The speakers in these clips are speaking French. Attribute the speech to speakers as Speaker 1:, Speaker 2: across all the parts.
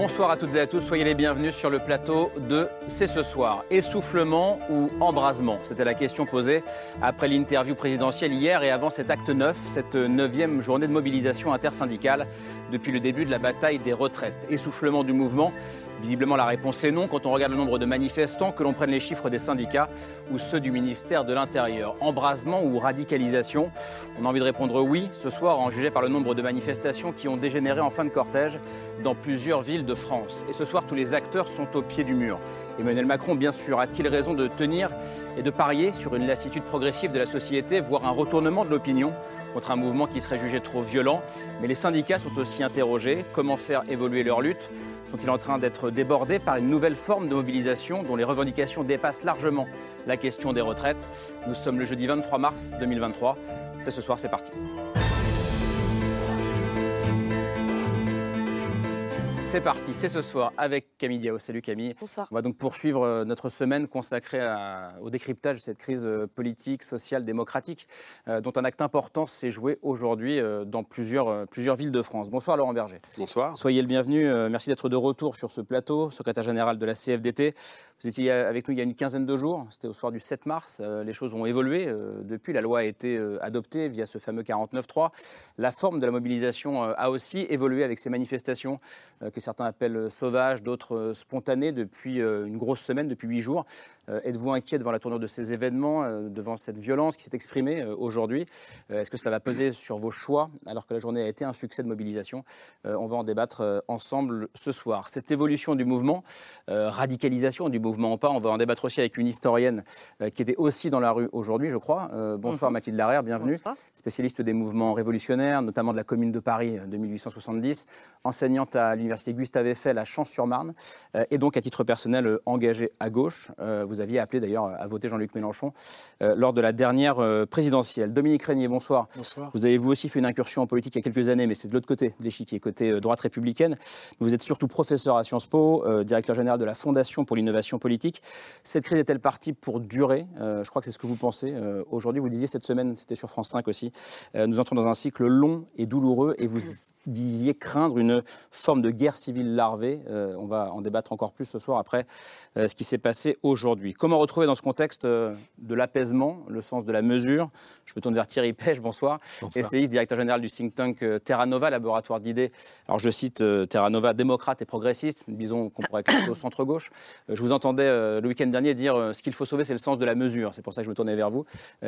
Speaker 1: Bonsoir à toutes et à tous, soyez les bienvenus sur le plateau de C'est ce soir. Essoufflement ou embrasement? C'était la question posée après l'interview présidentielle hier et avant cet acte 9, cette neuvième journée de mobilisation intersyndicale depuis le début de la bataille des retraites. Essoufflement du mouvement Visiblement, la réponse est non quand on regarde le nombre de manifestants, que l'on prenne les chiffres des syndicats ou ceux du ministère de l'Intérieur. Embrasement ou radicalisation? On a envie de répondre oui ce soir, en jugé par le nombre de manifestations qui ont dégénéré en fin de cortège dans plusieurs villes de France. Et ce soir, tous les acteurs sont au pied du mur. Emmanuel Macron, bien sûr, a-t-il raison de tenir et de parier sur une lassitude progressive de la société, voire un retournement de l'opinion contre un mouvement qui serait jugé trop violent Mais les syndicats sont aussi interrogés. Comment faire évoluer leur lutte? Sont-ils en train d'être débordés par une nouvelle forme de mobilisation dont les revendications dépassent largement la question des retraites? Nous sommes le jeudi 23 mars 2023. C'est ce soir, c'est parti. C'est parti, c'est ce soir avec Camille Diao. Salut Camille.
Speaker 2: Bonsoir.
Speaker 1: On va donc poursuivre euh, notre semaine consacrée au décryptage de cette crise euh, politique, sociale, démocratique, euh, dont un acte important s'est joué aujourd'hui dans plusieurs, plusieurs villes de France. Bonsoir Laurent Berger.
Speaker 3: Bonsoir.
Speaker 1: Soyez le bienvenu. Merci d'être de retour sur ce plateau, secrétaire général de la CFDT. Vous étiez avec nous il y a une quinzaine de jours, c'était au soir du 7 mars. Les choses ont évolué depuis. La loi a été adoptée via ce fameux 49.3. La forme de la mobilisation a aussi évolué avec ces manifestations que certains appellent sauvages, d'autres euh, spontanés depuis euh, une grosse semaine, depuis huit jours. Euh, êtes-vous inquiet devant la tournure de ces événements, devant cette violence qui s'est exprimée aujourd'hui? Est-ce que cela va peser sur vos choix alors que la journée a été un succès de mobilisation? On va en débattre ensemble ce soir. Cette évolution du mouvement, radicalisation du mouvement en pas, on va en débattre aussi avec une historienne qui était aussi dans la rue aujourd'hui, je crois. bonsoir Mathilde Larère, bienvenue. Spécialiste des mouvements révolutionnaires, notamment de la Commune de Paris de 1870, enseignante à l'Université Gustave Eiffel à Champs-sur-Marne, euh, et donc à titre personnel euh, engagé à gauche. Euh, vous aviez appelé d'ailleurs à voter Jean-Luc Mélenchon lors de la dernière présidentielle. Dominique Régnier, bonsoir.
Speaker 3: Bonsoir.
Speaker 1: Vous avez vous aussi fait une incursion en politique il y a quelques années, mais c'est de l'autre côté de l'échiquier, côté droite républicaine. Vous êtes surtout professeur à Sciences Po, directeur général de la Fondation pour l'innovation politique. Cette crise est-elle partie pour durer? Je crois que c'est ce que vous pensez. Aujourd'hui, vous disiez cette semaine, c'était sur France 5 aussi, nous entrons dans un cycle long et douloureux et vous disiez craindre une forme de guerre civile larvée. Euh, on va en débattre encore plus ce soir après euh, ce qui s'est passé aujourd'hui. Comment retrouver dans ce contexte euh, de l'apaisement, le sens de la mesure? Je me tourne vers Thierry Pêche, bonsoir. bonsoir. Essayiste, directeur général du think tank Terra Nova, laboratoire d'idées. Alors je cite Terra Nova, démocrate et progressiste, disons qu'on pourrait classer au centre-gauche. je vous entendais le week-end dernier dire ce qu'il faut sauver, c'est le sens de la mesure. C'est pour ça que je me tournais vers vous,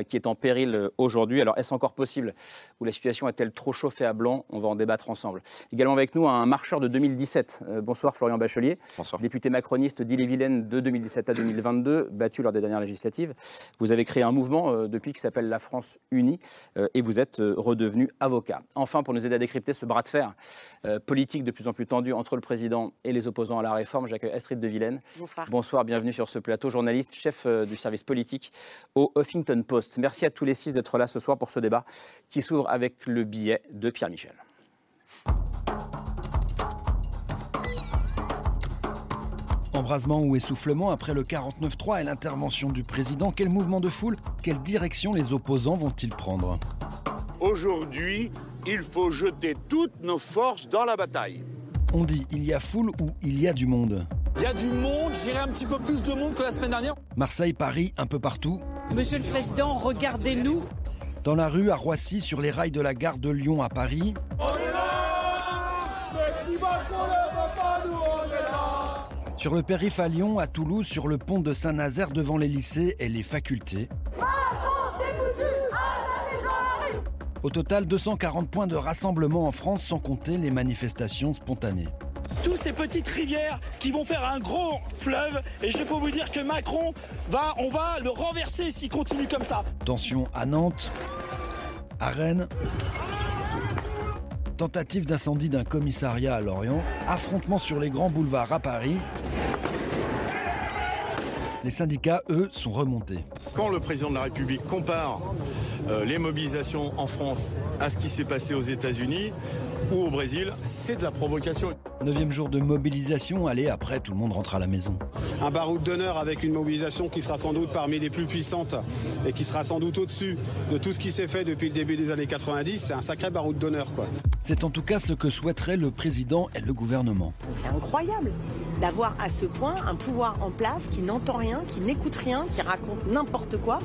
Speaker 1: qui est en péril aujourd'hui. Alors est-ce encore possible Ou la situation est-elle trop chauffée à blanc? On va en débattre ensemble. Également avec nous un marcheur de 2017. Euh, bonsoir Florian Bachelier.
Speaker 3: Bonsoir.
Speaker 1: Député macroniste d'Ille-et-Vilaine de 2017 à 2022, battu lors des dernières législatives. Vous avez créé un mouvement euh, depuis qui s'appelle La France Unie euh, et vous êtes redevenu avocat. Enfin, pour nous aider à décrypter ce bras de fer politique de plus en plus tendu entre le président et les opposants à la réforme, j'accueille Astrid de Vilaine.
Speaker 2: Bonsoir.
Speaker 1: Bonsoir, bienvenue sur ce plateau, journaliste, chef du service politique au Huffington Post. Merci à tous les six d'être là ce soir pour ce débat qui s'ouvre avec le billet de Pierre Michel.
Speaker 4: Embrasement ou essoufflement après le 49-3 et l'intervention du président, quel mouvement de foule, quelle direction les opposants vont-ils prendre?
Speaker 5: Aujourd'hui, il faut jeter toutes nos forces dans la bataille.
Speaker 4: On dit il y a foule ou il y a du monde.
Speaker 6: Il y a du monde, j'irai un petit peu plus de monde que la semaine dernière.
Speaker 4: Marseille, Paris, un peu partout.
Speaker 7: Monsieur le Président, regardez-nous.
Speaker 4: Dans la rue, à Roissy, sur les rails de la gare de Lyon à Paris. Sur le périph' à Lyon, à Toulouse, sur le pont de Saint-Nazaire devant les lycées et les facultés. Au total, 240 points de rassemblement en France sans compter les manifestations spontanées.
Speaker 6: Tous ces petites rivières qui vont faire un gros fleuve et je peux vous dire que Macron va, on va le renverser s'il continue comme ça.
Speaker 4: Tension à Nantes, à Rennes, tentative d'incendie d'un commissariat à Lorient, affrontement sur les grands boulevards à Paris. Les syndicats, eux, sont remontés.
Speaker 2: quand le président de la République compare euh, les mobilisations en France à ce qui s'est passé aux États-Unis ou au Brésil, c'est de la provocation.
Speaker 4: Neuvième jour de mobilisation, allez, après tout le monde rentre à la maison.
Speaker 3: Un baroud d'honneur avec une mobilisation qui sera sans doute parmi les plus puissantes et qui sera sans doute au-dessus de tout ce qui s'est fait depuis le début des années 90. C'est un sacré baroud d'honneur, quoi.
Speaker 4: C'est en tout cas ce que souhaiteraient le président et le gouvernement.
Speaker 8: C'est incroyable d'avoir à ce point un pouvoir en place qui n'entend rien, qui n'écoute rien, qui raconte n'importe quoi.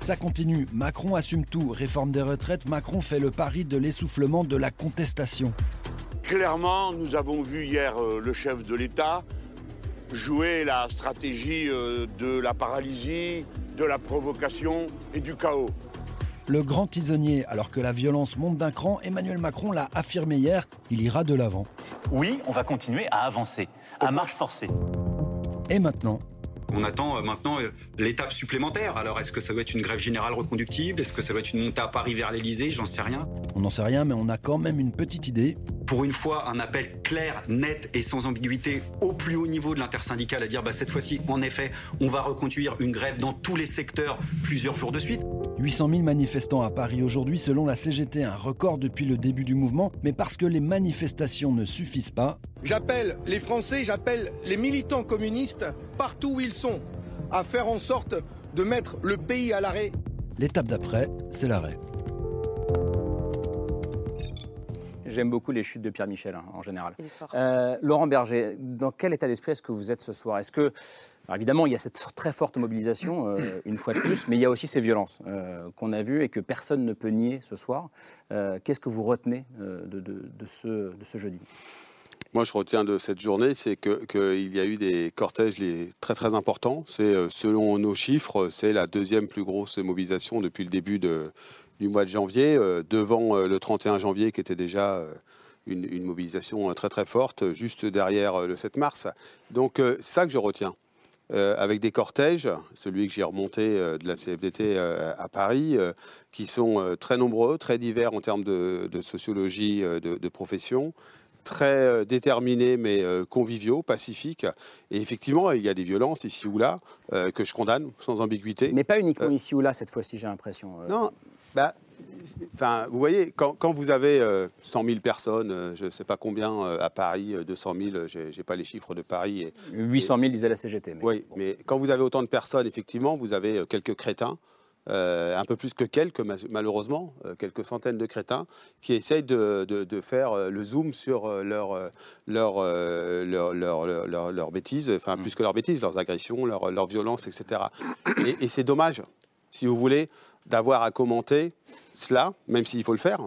Speaker 4: Ça continue. Macron assume tout. Réforme des retraites, Macron fait le pari de l'essoufflement de la contestation.
Speaker 5: Clairement, nous avons vu hier euh, le chef de l'État jouer la stratégie euh, de la paralysie, de la provocation et du chaos.
Speaker 4: Le grand tisonnier, alors que la violence monte d'un cran, Emmanuel Macron l'a affirmé hier, il ira de l'avant.
Speaker 9: Oui, on va continuer à avancer, à marche forcée.
Speaker 4: Et maintenant,
Speaker 10: on attend euh, maintenant euh, l'étape supplémentaire. Alors, est-ce que ça doit être une grève générale reconductible? Est-ce que ça doit être une montée à Paris vers l'Elysée J'en sais rien.
Speaker 4: On n'en sait rien, mais on a quand même une petite idée.
Speaker 10: Pour une fois, un appel clair, net et sans ambiguïté au plus haut niveau de l'intersyndical à dire bah, cette fois-ci, en effet, on va reconduire une grève dans tous les secteurs plusieurs jours de suite.
Speaker 4: 800 000 manifestants à Paris aujourd'hui, selon la CGT, un record depuis le début du mouvement. Mais parce que les manifestations ne suffisent pas.
Speaker 3: J'appelle les Français, j'appelle les militants communistes, partout où ils sont, à faire en sorte de mettre le pays à l'arrêt.
Speaker 4: L'étape d'après, c'est l'arrêt.
Speaker 1: J'aime beaucoup les chutes de Pierre Michel hein, en général. Euh, Laurent Berger, dans quel état d'esprit est-ce que vous êtes ce soir? Est-ce que alors évidemment, il y a cette très forte mobilisation, euh, une fois de plus, mais il y a aussi ces violences euh, qu'on a vues et que personne ne peut nier ce soir. Qu'est-ce que vous retenez de, ce, de, ce, jeudi?
Speaker 11: Moi, je retiens de cette journée, c'est qu'il y a eu des cortèges très très importants. C'est selon nos chiffres, c'est la deuxième plus grosse mobilisation depuis le début du mois de janvier, euh, devant euh, le 31 janvier qui était déjà euh, une, mobilisation très très forte, juste derrière le 7 mars. Donc c'est ça que je retiens. avec des cortèges, celui que j'ai remonté de la CFDT à Paris, qui sont très nombreux, très divers en termes de, sociologie de, profession, très déterminés mais conviviaux, pacifiques. Et effectivement, il y a des violences ici ou là que je condamne sans ambiguïté.
Speaker 1: Mais pas uniquement ici ou là cette fois-ci, j'ai l'impression.
Speaker 11: Non, bah, enfin, vous voyez, quand, vous avez 100 euh, 000 personnes, euh, je ne sais pas combien euh, à Paris, 200 000, je n'ai pas les chiffres de Paris. Et,
Speaker 1: 800 000 disait la CGT.
Speaker 11: oui, mais quand vous avez autant de personnes, effectivement, vous avez quelques crétins. Un peu plus que quelques, malheureusement, quelques centaines de crétins qui essayent de, faire le zoom sur leur, leur, leur, leur, bêtises, enfin mm. plus que leurs bêtises, leurs agressions, leurs leur violences, etc. Et, et c'est dommage, si vous voulez, d'avoir à commenter cela, même s'il faut le faire,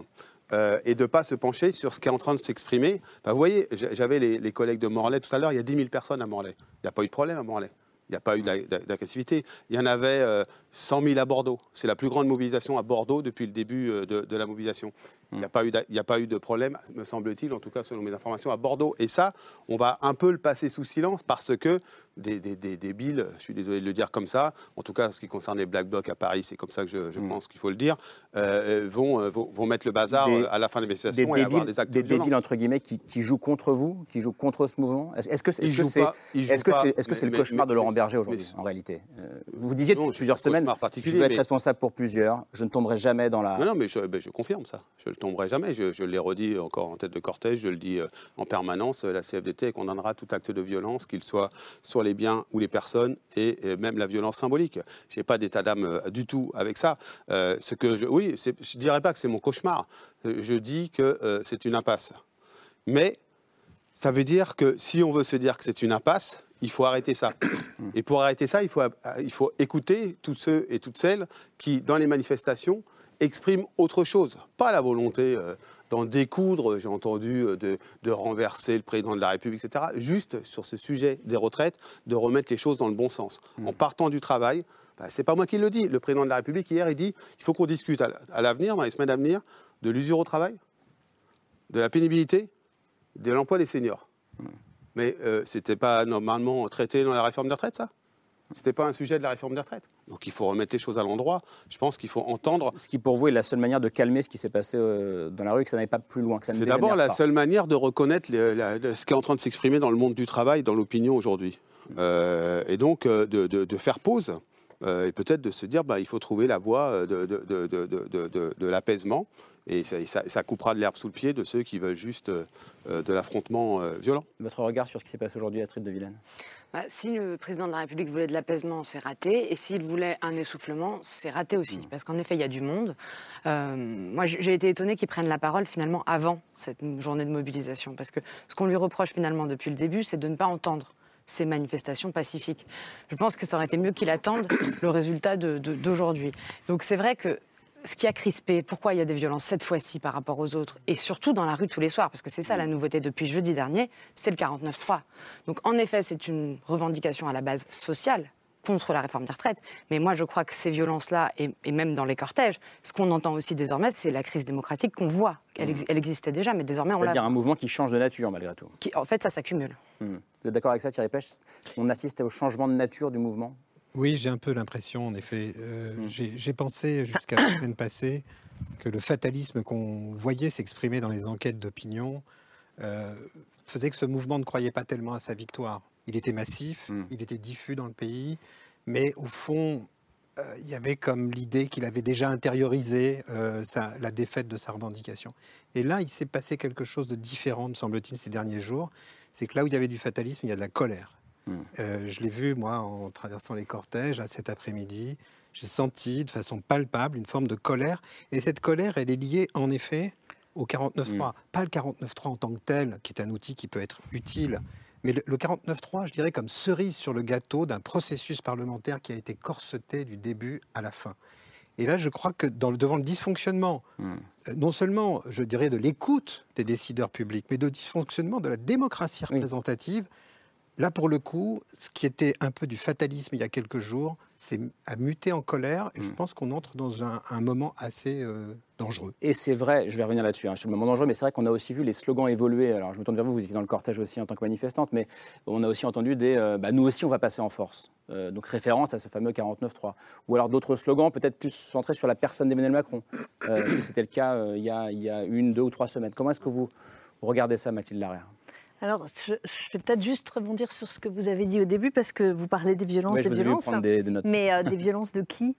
Speaker 11: euh, et de ne pas se pencher sur ce qui est en train de s'exprimer. vous voyez, j'avais les, collègues de Morlaix tout à l'heure, il y a 10 000 personnes à Morlaix. Il n'y a pas eu de problème à Morlaix. Il n'y a pas eu d'agressivité. Il y en avait 100 euh, 000 à Bordeaux. C'est la plus grande mobilisation à Bordeaux depuis le début euh, de, la mobilisation. Il n'y a, pas eu a pas eu de problème, me semble-t-il, en tout cas selon mes informations, à Bordeaux. Et ça, on va un peu le passer sous silence parce que des, des, des débiles, je suis désolé de le dire comme ça, en tout cas en ce qui concerne les Black Blocs à Paris, c'est comme ça que je, mm. pense qu'il faut le dire, euh, vont, euh, vont, vont, mettre le bazar à la fin de l'investigation et avoir des actes
Speaker 1: Des débiles, entre guillemets, qui, qui, jouent contre vous, qui jouent contre ce mouvement? Est-ce que c'est est -ce que c'est -ce c'est le cauchemar de Laurent Berger aujourd'hui, en réalité? Vous disiez depuis plusieurs semaines, je veux être responsable pour plusieurs, je ne tomberai jamais dans la...
Speaker 11: Non, non mais je, ben, je confirme ça, je ne tomberai jamais, je, je l'ai redit encore en tête de cortège, je le dis en permanence, la CFDT condamnera tout acte de violence, qu'il soit sur les biens ou les personnes et même la violence symbolique. Je n'ai pas d'état d'âme euh, du tout avec ça. Euh, ce que je, oui, je ne dirais pas que c'est mon cauchemar. Euh, je dis que c'est une impasse. Mais ça veut dire que si on veut se dire que c'est une impasse, il faut arrêter ça. Et pour arrêter ça, il faut, il faut écouter tous ceux et toutes celles qui, dans les manifestations, expriment autre chose. Pas la volonté d'en découdre, j'ai entendu, euh, de, renverser le président de la République, etc. Juste sur ce sujet des retraites, de remettre les choses dans le bon sens. Mm. En partant du travail, bah, c'est pas moi qui le dis, le président de la République hier, il dit il faut qu'on discute à l'avenir, dans les semaines à venir, de l'usure au travail, de la pénibilité, de l'emploi des seniors. Mm. Mais euh, ce n'était pas normalement traité dans la réforme des retraites, ça? Ce n'était pas un sujet de la réforme des retraites? Donc il faut remettre les choses à l'endroit. Je pense qu'il faut entendre.
Speaker 1: Ce qui pour vous est la seule manière de calmer ce qui s'est passé euh, dans la rue, que ça n'allait pas plus loin.
Speaker 11: C'est d'abord la seule manière de reconnaître ce qui est en train de s'exprimer dans le monde du travail, dans l'opinion aujourd'hui. Euh, et donc euh, de, faire pause euh, et peut-être de se dire bah, il faut trouver la voie de l'apaisement. Et ça, ça- ça coupera de l'herbe sous le pied de ceux qui veulent juste euh, de l'affrontement euh, violent.
Speaker 1: Votre regard sur ce qui s'est passé aujourd'hui, Astrid de Vilaine?
Speaker 12: Bah, si le président de la République voulait de l'apaisement, c'est raté. Et s'il voulait un essoufflement, c'est raté aussi. Parce qu'en effet, il y a du monde. Euh, moi, j'ai été étonnée qu'il prenne la parole finalement avant cette journée de mobilisation. Parce que ce qu'on lui reproche finalement depuis le début, c'est de ne pas entendre ces manifestations pacifiques. Je pense que ça aurait été mieux qu'il attende le résultat d'aujourd'hui. Donc c'est vrai que ce qui a crispé, pourquoi il y a des violences cette fois-ci par rapport aux autres, et surtout dans la rue tous les soirs, parce que c'est ça la nouveauté depuis jeudi dernier, c'est le 49-3. Donc en effet, c'est une revendication à la base sociale contre la réforme des retraites, mais moi je crois que ces violences-là, et, et même dans les cortèges, ce qu'on entend aussi désormais, c'est la crise démocratique qu'on voit. Elle, ex- elle existait déjà, mais désormais on la
Speaker 1: C'est-à-dire un mouvement qui change de nature, malgré tout.
Speaker 12: qui- En fait, ça s'accumule.
Speaker 1: Hmm. Vous êtes d'accord avec ça, Thierry Pêche On assiste au changement de nature du mouvement?
Speaker 13: Oui, j'ai un peu l'impression, en effet. Euh,
Speaker 1: Mm.
Speaker 13: j'ai- pensé jusqu'à la semaine passée que le fatalisme qu'on voyait s'exprimer dans les enquêtes d'opinion euh, faisait que ce mouvement ne croyait pas tellement à sa victoire. Il était massif,
Speaker 1: Mm.
Speaker 13: il était diffus dans le pays, mais au fond, euh, il y avait comme l'idée qu'il avait déjà intériorisé euh, sa- la défaite de sa revendication. Et là, il s'est passé quelque chose de différent, me semble-t-il, ces derniers jours. C'est que là où il y avait du fatalisme, il y a de la colère. Euh, je l'ai vu, moi, en traversant les cortèges, là, cet après-midi. J'ai senti de façon palpable une forme de colère. Et cette colère, elle est liée, en effet, au 49.3. Pas le 49.3 en tant que tel, qui est un outil qui peut être utile, mais le, le 49.3, je dirais, comme cerise sur le gâteau d'un processus parlementaire qui a été corseté du début à la fin. Et là, je crois que dans le- devant le dysfonctionnement, euh, non seulement, je dirais, de l'écoute des décideurs publics, mais de dysfonctionnement de la démocratie représentative, là, pour le coup, ce qui était un peu du fatalisme il y a quelques jours, c'est à muter en colère. Et je pense qu'on entre dans un, un moment assez euh, dangereux.
Speaker 1: Et c'est vrai, je vais revenir là-dessus, hein, sur le moment dangereux, mais c'est vrai qu'on a aussi vu les slogans évoluer. Alors je me tourne vers vous, vous étiez dans le cortège aussi en tant que manifestante, mais on a aussi entendu des euh, bah, nous aussi on va passer en force. Euh, donc référence à ce fameux 49-3. Ou alors d'autres slogans peut-être plus centrés sur la personne d'Emmanuel Macron. Euh, que C'était le cas euh, il, y a, il y a une, deux ou trois semaines. Comment est-ce que vous regardez ça, Mathilde Larrière
Speaker 14: Alors, je, je vais peut-être juste rebondir sur ce que vous avez dit au début, parce que vous parlez des violences,
Speaker 1: Ouais,
Speaker 14: des violences.
Speaker 1: des- des.
Speaker 14: Mais euh, des violences de qui?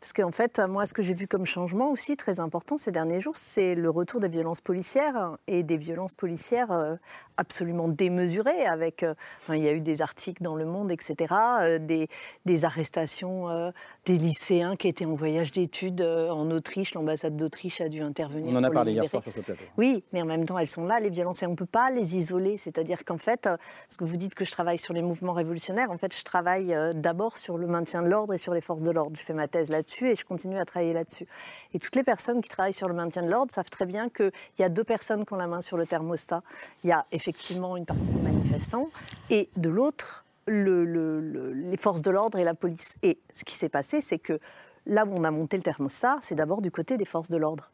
Speaker 14: Parce qu'en fait, moi, ce que j'ai vu comme changement aussi très important ces derniers jours, c'est le retour des violences policières et des violences policières euh, absolument démesurées. Avec, euh, enfin, il y a eu des articles dans Le Monde, etc., euh, des, des arrestations euh, des lycéens qui étaient en voyage d'études en Autriche. L'ambassade d'Autriche a dû intervenir.
Speaker 1: On en a parlé hier soir sur ce plateau.
Speaker 14: Oui, mais en même temps, elles sont là, les violences, et on ne peut pas les isoler. C'est-à-dire qu'en fait, parce que vous dites que je travaille sur les mouvements révolutionnaires, en fait, je travaille d'abord sur le maintien de l'ordre et sur les forces de l'ordre. Je fais ma thèse là-dessus et je continue à travailler là-dessus. Et toutes les personnes qui travaillent sur le maintien de l'ordre savent très bien qu'il y a deux personnes qui ont la main sur le thermostat. Il y a effectivement une partie des manifestants et de l'autre, le- le- le- les forces de l'ordre et la police. Et ce qui s'est passé, c'est que là où on a monté le thermostat, c'est d'abord du côté des forces de l'ordre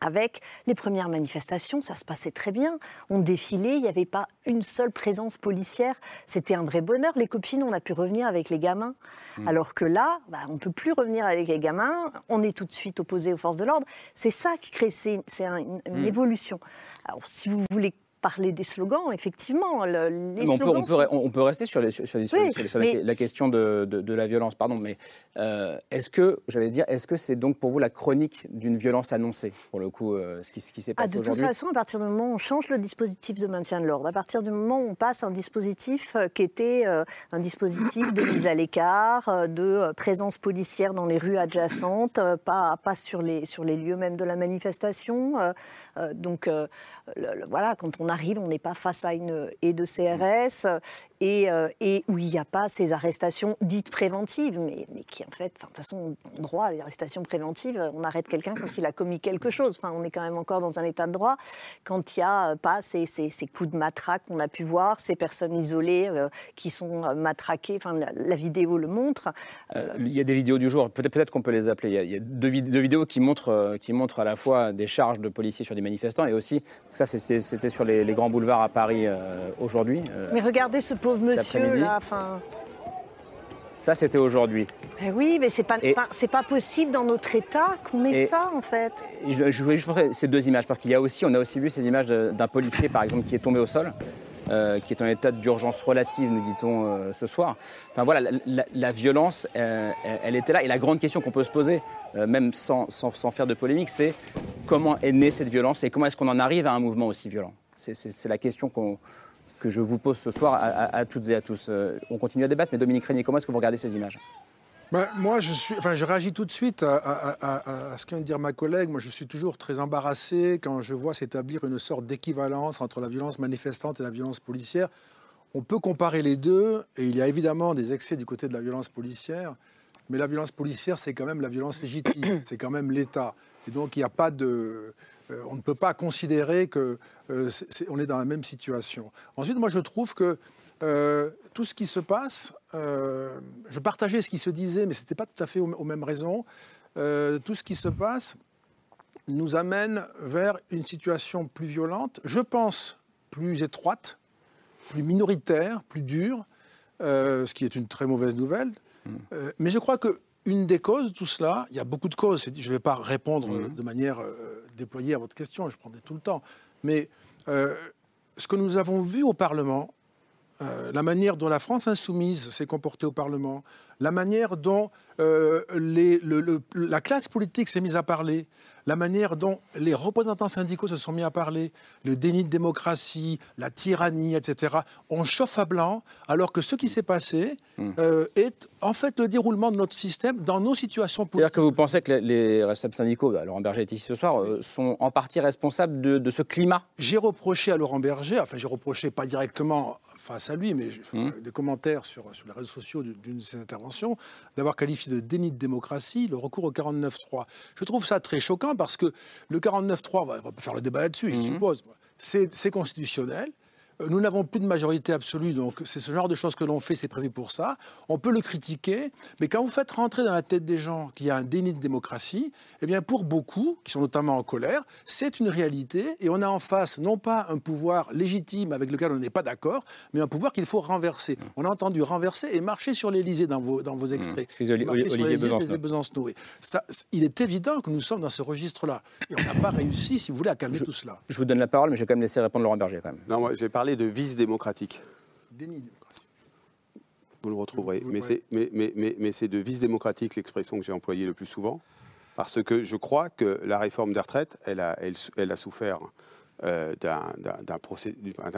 Speaker 14: avec les premières manifestations, ça se passait très bien. On défilait, il n'y avait pas une seule présence policière. C'était un vrai bonheur. Les copines, on a pu revenir avec les gamins.
Speaker 15: Mm.
Speaker 14: Alors que là, bah, on ne peut plus revenir avec les gamins. On est tout de suite opposé aux forces de l'ordre. C'est ça qui crée, c'est c'est un- une, une
Speaker 1: Mm.
Speaker 14: évolution. Alors, si vous voulez parler des slogans, effectivement, le- les
Speaker 1: Mais on, peut,
Speaker 14: slogans
Speaker 1: on, peut,
Speaker 14: sont-
Speaker 1: on peut rester sur, les, sur, les- sur les-
Speaker 14: Oui,
Speaker 1: sur les- sur la-
Speaker 14: mais-
Speaker 1: la question de, de- de la violence, pardon, mais euh, est-ce que, j'allais dire, est-ce que c'est donc pour vous la chronique d'une violence annoncée, pour le coup, euh, ce qui, ce qui s'est
Speaker 14: Ah,
Speaker 1: passé
Speaker 14: de toute façon, à partir du moment où on change le dispositif de maintien de l'ordre, à partir du moment où on passe un dispositif euh, qui était euh, un dispositif de mise à l'écart, de présence policière dans les rues adjacentes, pas, pas sur, les, sur les lieux même de la manifestation. donc le- le- voilà, quand on arrive, on n'est pas face à une haie de CRS euh, et, euh, et où il n'y a pas ces arrestations dites préventives, mais, mais qui en fait, de toute façon, en droit, les arrestations préventives, on arrête quelqu'un quand il a commis quelque chose. Enfin, on est quand même encore dans un état de droit quand il n'y a euh, pas ces, ces- ces coups de matraque qu'on a pu voir, ces personnes isolées euh, qui sont matraquées. Enfin, la, la vidéo le montre.
Speaker 1: Il y a des vidéos du jour, peut-être peut qu'on peut les appeler. Il y a, il y a deux, vid- deux vidéos qui montrent, qui montrent à la fois des charges de policiers sur des manifestants et aussi, ça c'était sur les, les grands boulevards à Paris euh, aujourd'hui. Euh,
Speaker 14: Mais regardez ce pauvre monsieur là. Enfin,
Speaker 1: ça c'était aujourd'hui.
Speaker 14: eh oui, mais c'est pas, pas- c'est pas possible dans notre état qu'on ait ça en fait.
Speaker 1: Je, je voulais juste montrer ces deux images parce qu'il y a aussi, on a aussi vu ces images d'un policier par exemple qui est tombé au sol euh, qui est en état d'urgence relative, nous dit-on euh, ce soir. Enfin voilà, la, la- la violence, euh, elle- était là. Et la grande question qu'on peut se poser, même sans, sans- sans faire de polémique, c'est comment est née cette violence et comment est-ce qu'on en arrive à un mouvement aussi violent? C'est la question qu'on- que je vous pose ce soir à, toutes et à tous. Euh, on continue à débattre, mais Dominique Régnier, comment est-ce que vous regardez ces images?
Speaker 15: Ben, moi, je, suis, enfin, je réagis tout de suite à, à- à- ce vient de dire ma collègue. Moi, je suis toujours très embarrassé quand je vois s'établir une sorte d'équivalence entre la violence manifestante et la violence policière. On peut comparer les deux, et il y a évidemment des excès du côté de la violence policière, mais la violence policière, c'est quand même la violence légitime, c'est quand même l'État. Et donc, il n'y a pas de... euh, on ne peut pas considérer que euh, c'est- on est dans la même situation. Ensuite, moi, je trouve que euh, tout ce qui se passe, je partageais ce qui se disait, mais ce n'était pas tout à fait aux, aux mêmes raisons. Tout ce qui se passe nous amène vers une situation plus violente, je pense plus étroite, plus minoritaire, plus dure, ce qui est une très mauvaise nouvelle. Euh, mais je crois que une des causes de tout cela, il y a beaucoup de causes, je ne vais pas répondre euh, de manière déployée à votre question, je prendrai tout le temps, mais euh, ce que nous avons vu au Parlement, euh, la manière dont la France insoumise s'est comportée au Parlement, la manière dont euh, les- le- le- la classe politique s'est mise à parler, la manière dont les représentants syndicaux se sont mis à parler, le déni de démocratie, la tyrannie, etc., on chauffe à blanc, alors que ce qui s'est passé euh, est en fait le déroulement de notre système dans nos situations politiques.
Speaker 1: C'est-à-dire que vous pensez que les, les responsables syndicaux, bah, Laurent Berger est ici ce soir, euh, sont en partie responsables de, de ce climat?
Speaker 15: J'ai reproché à Laurent Berger, enfin j'ai reproché pas directement face à lui, mais j'ai fait des commentaires sur, sur les réseaux sociaux d'une d'une d'avoir qualifié de déni de démocratie le recours au 49-3. Je trouve ça très choquant parce que le 49-3, on va, faire le débat là-dessus, je suppose, c'est c'est constitutionnel. Euh, Nous n'avons plus de majorité absolue, donc c'est ce genre de choses que l'on fait, c'est prévu pour ça. On peut le critiquer, mais quand vous faites rentrer dans la tête des gens qu'il y a un déni de démocratie, eh bien pour beaucoup, qui sont notamment en colère, c'est une réalité, et on a en face non pas un pouvoir légitime avec lequel on n'est pas d'accord, mais un pouvoir qu'il faut renverser. On a entendu renverser et marcher sur l'Élysée dans vos, dans vos extraits. Sur
Speaker 1: Olivier Besancenot.
Speaker 15: Besancenot. Ça, c- il est évident que nous sommes dans ce registre-là. Et on n'a pas réussi, si vous voulez, à calmer tout cela.
Speaker 1: Je vous donne la parole, mais je vais quand même laisser répondre Laurent Berger quand même.
Speaker 11: Non, moi, j'ai parlé de vice démocratique.
Speaker 15: Déni.
Speaker 11: Vous le retrouverez. Mais c'est mais, mais, mais, mais c'est de vice démocratique l'expression que j'ai employée le plus souvent, parce que je crois que la réforme des retraites, elle a, elle, elle a souffert euh, d'un-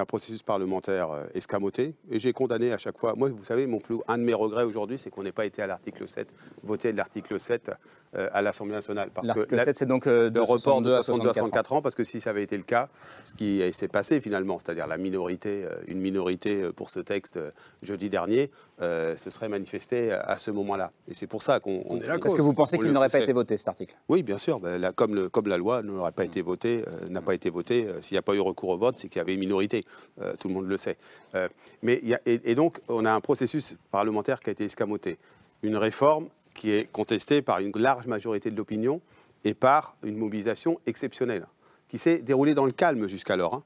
Speaker 11: processus parlementaire euh, escamoté, et j'ai condamné à chaque fois. Moi, vous savez, mon plus, un de mes regrets aujourd'hui, c'est qu'on n'ait pas été à l'article 7, voté l'article 7 euh, à l'Assemblée nationale. parce que
Speaker 1: L'article
Speaker 11: la-
Speaker 1: 7, c'est donc euh, de
Speaker 11: le report de
Speaker 1: 62 à
Speaker 11: 62 à
Speaker 1: 64 ans.
Speaker 11: 64 ans, parce que si ça avait été le cas, ce qui s'est passé finalement, c'est-à-dire la minorité, euh, une minorité euh, pour ce texte euh, jeudi dernier, euh, se serait manifestée à ce moment-là. Et c'est pour ça qu'on. on-
Speaker 1: Est-ce que vous pensez qu'il n'aurait pas été voté cet article?
Speaker 11: Oui, bien sûr. Ben, comme, le- comme la loi n'aurait pas été votée, euh, n'a pas été votée, euh, s'il n'y a pas eu recours au vote, c'est qu'il y avait une minorité. Euh, tout le monde le sait. Euh, mais il y a- et, et donc, on a un processus parlementaire qui a été escamoté. Une réforme qui est contestée par une large majorité de l'opinion et par une mobilisation exceptionnelle, qui s'est déroulée dans le calme jusqu'alors. hein.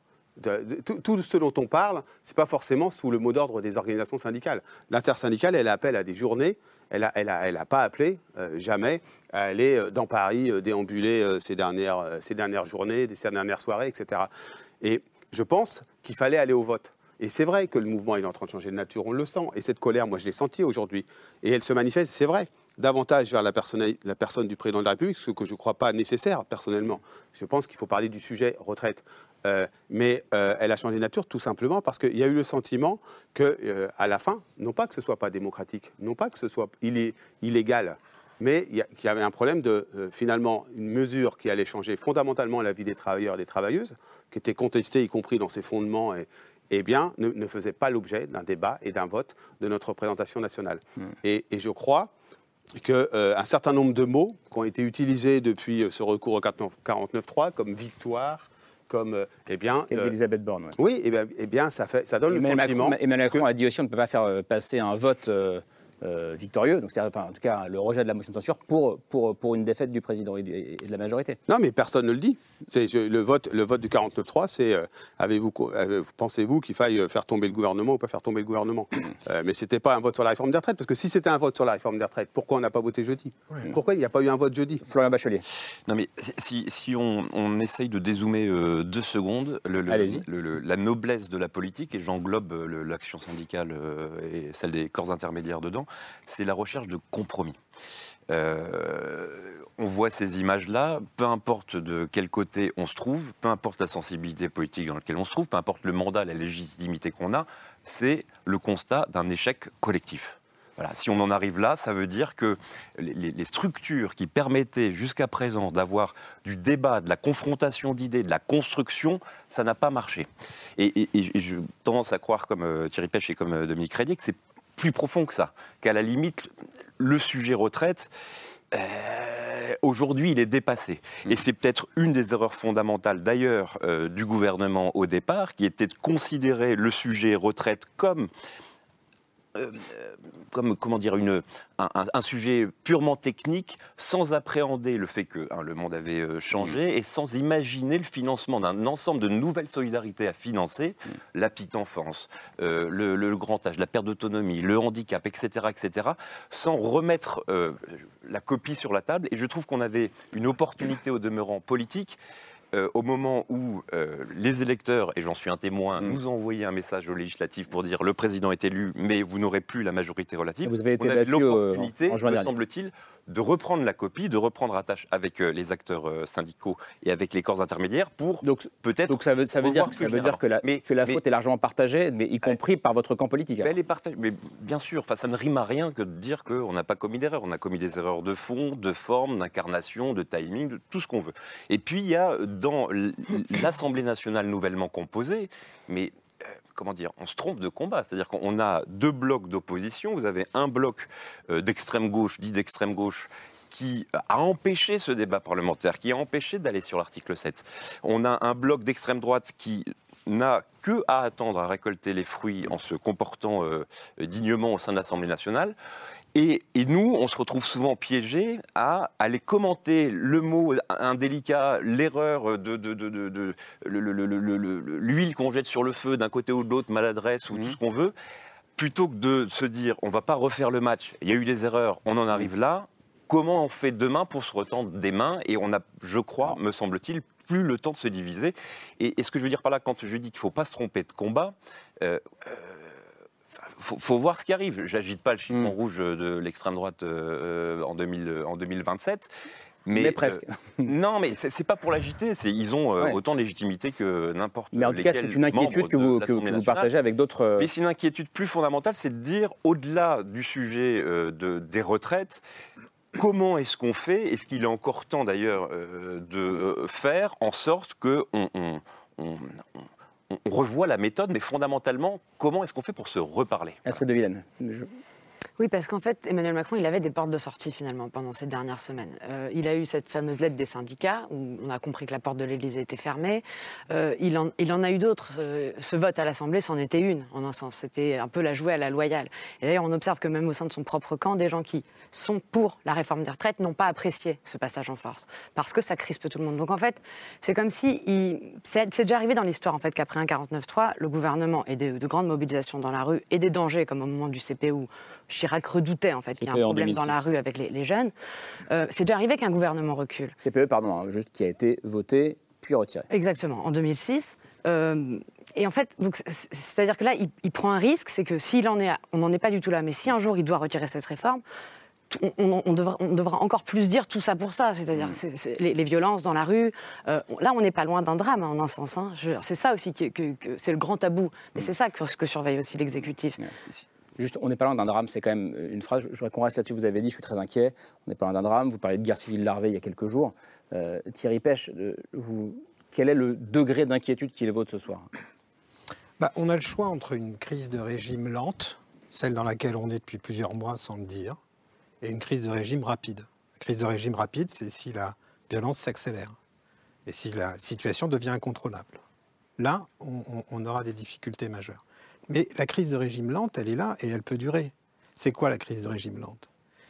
Speaker 11: Tout, ce dont on parle, c'est pas forcément sous le mot d'ordre des organisations syndicales. L'intersyndicale, elle appelle à des journées. Elle n'a elle a, elle a pas appelé, euh, jamais, à aller euh, dans Paris euh, déambuler euh, ces, dernières, ces dernières journées, ces dernières soirées, etc. Et je pense qu'il fallait aller au vote. Et c'est vrai que le mouvement est en train de changer de nature, on le sent. Et cette colère, moi, je l'ai sentie aujourd'hui. Et elle se manifeste, c'est vrai, davantage vers la, personne du président de la République, ce que je ne crois pas nécessaire, personnellement. Je pense qu'il faut parler du sujet retraite. Euh, mais euh, elle a changé de nature tout simplement parce qu'il y a eu le sentiment que, euh, à la fin, non pas que ce soit pas démocratique, non pas que ce soit illé- illégal, mais qu'il y avait un problème de euh, finalement une mesure qui allait changer fondamentalement la vie des travailleurs et des travailleuses, qui était contestée y compris dans ses fondements et, eh bien, ne, ne faisait pas l'objet d'un débat et d'un vote de notre représentation nationale. Et, et je crois qu'un certain nombre de mots qui ont été utilisés depuis euh, ce recours au 49.3, comme victoire, comme, euh, eh bien... Euh,
Speaker 1: Elisabeth Borne. ouais.
Speaker 11: oui, eh bien, eh bien ça, fait, ça donne
Speaker 1: Emmanuel
Speaker 11: le sentiment...
Speaker 1: Macron, Emmanuel Macron
Speaker 11: que-
Speaker 1: a dit aussi on ne peut pas faire euh, passer un vote euh, euh, victorieux, donc c'est-à-dire, enfin, en tout cas le rejet de la motion de censure pour, pour, pour une défaite du président et, du- et de la majorité.
Speaker 11: Non, mais personne ne le dit. C'est je- le vote, le vote du 49-3, c'est euh, avez-vous, pensez-vous qu'il faille euh, faire tomber le gouvernement ou pas faire tomber le gouvernement? Euh, Mais c'était pas un vote sur la réforme des retraites, parce que si c'était un vote sur la réforme des retraites, pourquoi on n'a pas voté jeudi? Pourquoi il n'y a pas eu un vote jeudi?
Speaker 1: Florian Bachelier.
Speaker 16: Non, mais si, si on, on essaye de dézoomer euh, deux secondes, le- le-
Speaker 1: Allez-y.
Speaker 16: le- le- la noblesse de la politique, et j'englobe l'action syndicale euh, et celle des corps intermédiaires dedans, c'est la recherche de compromis. Euh, on voit ces images-là, peu importe de quel côté on se trouve, peu importe la sensibilité politique dans laquelle on se trouve, peu importe le mandat, la légitimité qu'on a, c'est le constat d'un échec collectif. Voilà, si on en arrive là, ça veut dire que les, structures qui permettaient jusqu'à présent d'avoir du débat, de la confrontation d'idées, de la construction, ça n'a pas marché. Et, et- et je tendance à croire, comme euh, Thierry Pêche et comme euh, Dominique Rédier, que c'est plus profond que ça. Qu'à la limite, le sujet retraite, euh, aujourd'hui, il est dépassé. Et c'est peut-être une des erreurs fondamentales, d'ailleurs, euh, du gouvernement au départ, qui était de considérer le sujet retraite comme euh, comme comment dire une, un, sujet purement technique sans appréhender le fait que hein, le monde avait euh, changé et sans imaginer le financement d'un ensemble de nouvelles solidarités à financer. La petite enfance euh, le, le grand âge la perte d'autonomie le handicap etc etc sans remettre euh, la copie sur la table. Et je trouve qu'on avait une opportunité au demeurant politique euh, au moment où euh, les électeurs, et j'en suis un témoin, nous ont envoyé un message au législatif pour dire le président est élu, mais vous n'aurez plus la majorité relative.
Speaker 1: Vous avez été
Speaker 16: on
Speaker 1: euh,
Speaker 16: l'opportunité, me semble-t-il, de reprendre la copie, de reprendre attache avec les acteurs syndicaux et avec les corps intermédiaires pour peut-être.
Speaker 1: Donc ça veut, ça veut dire,
Speaker 16: revoir
Speaker 1: ça
Speaker 16: plus
Speaker 1: veut dire que la,
Speaker 16: généralement.
Speaker 1: que la
Speaker 16: Mais-
Speaker 1: faute est largement partagée, mais y compris par votre camp politique.
Speaker 16: elle est partagée. Mais bien sûr, ça ne rime à rien que de dire qu'on n'a pas commis d'erreurs. On a commis des erreurs de fond, de forme, d'incarnation, de timing, de tout ce qu'on veut. Et puis, il y a dans l'Assemblée nationale nouvellement composée, mais euh, comment dire, on se trompe de combat. C'est-à-dire qu'on a deux blocs d'opposition. Vous avez un bloc euh, d'extrême gauche, dit d'extrême gauche, qui a empêché ce débat parlementaire, qui a empêché d'aller sur l'article 7. On a un bloc d'extrême droite qui n'a que à attendre à récolter les fruits en se comportant euh, dignement au sein de l'Assemblée nationale. Et, et nous, on se retrouve souvent piégés à aller commenter le mot indélicat, l'erreur, de, de- de- de- de- le- le- le- le- le- le- l'huile qu'on jette sur le feu d'un côté ou de l'autre, maladresse ou tout ce qu'on veut, plutôt que de se dire on va pas refaire le match, il y a eu des erreurs, on en arrive là. Comment on fait demain pour se retendre des mains? Et on a, je crois, me semble-t-il, plus le temps de se diviser. Et, et ce que je veux dire par là, quand je dis qu'il ne faut pas se tromper de combat, euh, euh, faut, faut voir ce qui arrive. J'agite pas le chiffon rouge de l'extrême droite euh, en, 2000, en 2027. Mais,
Speaker 1: Mais presque.
Speaker 16: euh, non, mais c'est pas pour l'agiter. Ils ont euh,
Speaker 1: Ouais.
Speaker 16: autant de légitimité que n'importe.
Speaker 1: Mais en tout cas, c'est une inquiétude que vous, que, partagez avec d'autres. euh,
Speaker 16: Mais c'est une inquiétude plus fondamentale, c'est de dire, au-delà du sujet euh, de- des retraites, comment est-ce qu'on fait Est-ce qu'il est encore temps d'ailleurs euh, de euh, faire en sorte que on, on- on- on- on revoie la méthode, mais fondamentalement, comment est-ce qu'on fait pour se reparler?
Speaker 1: De Villene.
Speaker 12: Oui, parce qu'en fait, Emmanuel Macron, il avait des portes de sortie finalement pendant ces dernières semaines. Euh, il a eu cette fameuse lettre des syndicats où on a compris que la porte de l'Élysée était fermée. Euh, il, en, a eu d'autres. Euh, ce vote à l'Assemblée, c'en était une, en un sens. C'était un peu la jouée à la loyale. Et d'ailleurs, on observe que même au sein de son propre camp, des gens qui sont pour la réforme des retraites n'ont pas apprécié ce passage en force parce que ça crispe tout le monde. Donc en fait, c'est comme si c'est déjà arrivé dans l'histoire en fait qu'après un 49-3, le gouvernement et de, de grandes mobilisations dans la rue et des dangers comme au moment du CPE où Chirac redoutait en fait qu'il y a
Speaker 1: CPE
Speaker 12: un problème dans la
Speaker 1: 2006.
Speaker 12: rue avec les, les jeunes. Euh, c'est déjà arrivé qu'un gouvernement recule.
Speaker 1: CPE, pardon, hein, juste qui a été voté puis retiré.
Speaker 12: Exactement, en 2006. Euh, et en fait, c'est-à-dire que là, il, il prend un risque, c'est que s'il en est, à- on n'en est pas du tout là, mais si un jour il doit retirer cette réforme, on, on- on devra, on devra encore plus dire tout ça pour ça, c'est-à-dire c'est- c'est les, les violences dans la rue. euh, là, on n'est pas loin d'un drame, hein, en un sens. hein. C'est ça aussi que, que- c'est le grand tabou, mais c'est ça que, que surveille aussi l'exécutif.
Speaker 1: Juste, on n'est pas loin d'un drame, c'est quand même une phrase, je voudrais qu'on reste là-dessus, vous avez dit, je suis très inquiet, on n'est pas loin d'un drame, vous parlez de guerre civile larvée il y a quelques jours. Euh, Thierry Pêche, euh, quel est le degré d'inquiétude qui est ce soir?
Speaker 13: Bah, on a le choix entre une crise de régime lente, celle dans laquelle on est depuis plusieurs mois sans le dire, et une crise de régime rapide. La crise de régime rapide, c'est si la violence s'accélère et si la situation devient incontrôlable. Là, on aura des difficultés majeures. Mais la crise de régime lente, elle est là et elle peut durer. C'est quoi la crise de régime lente?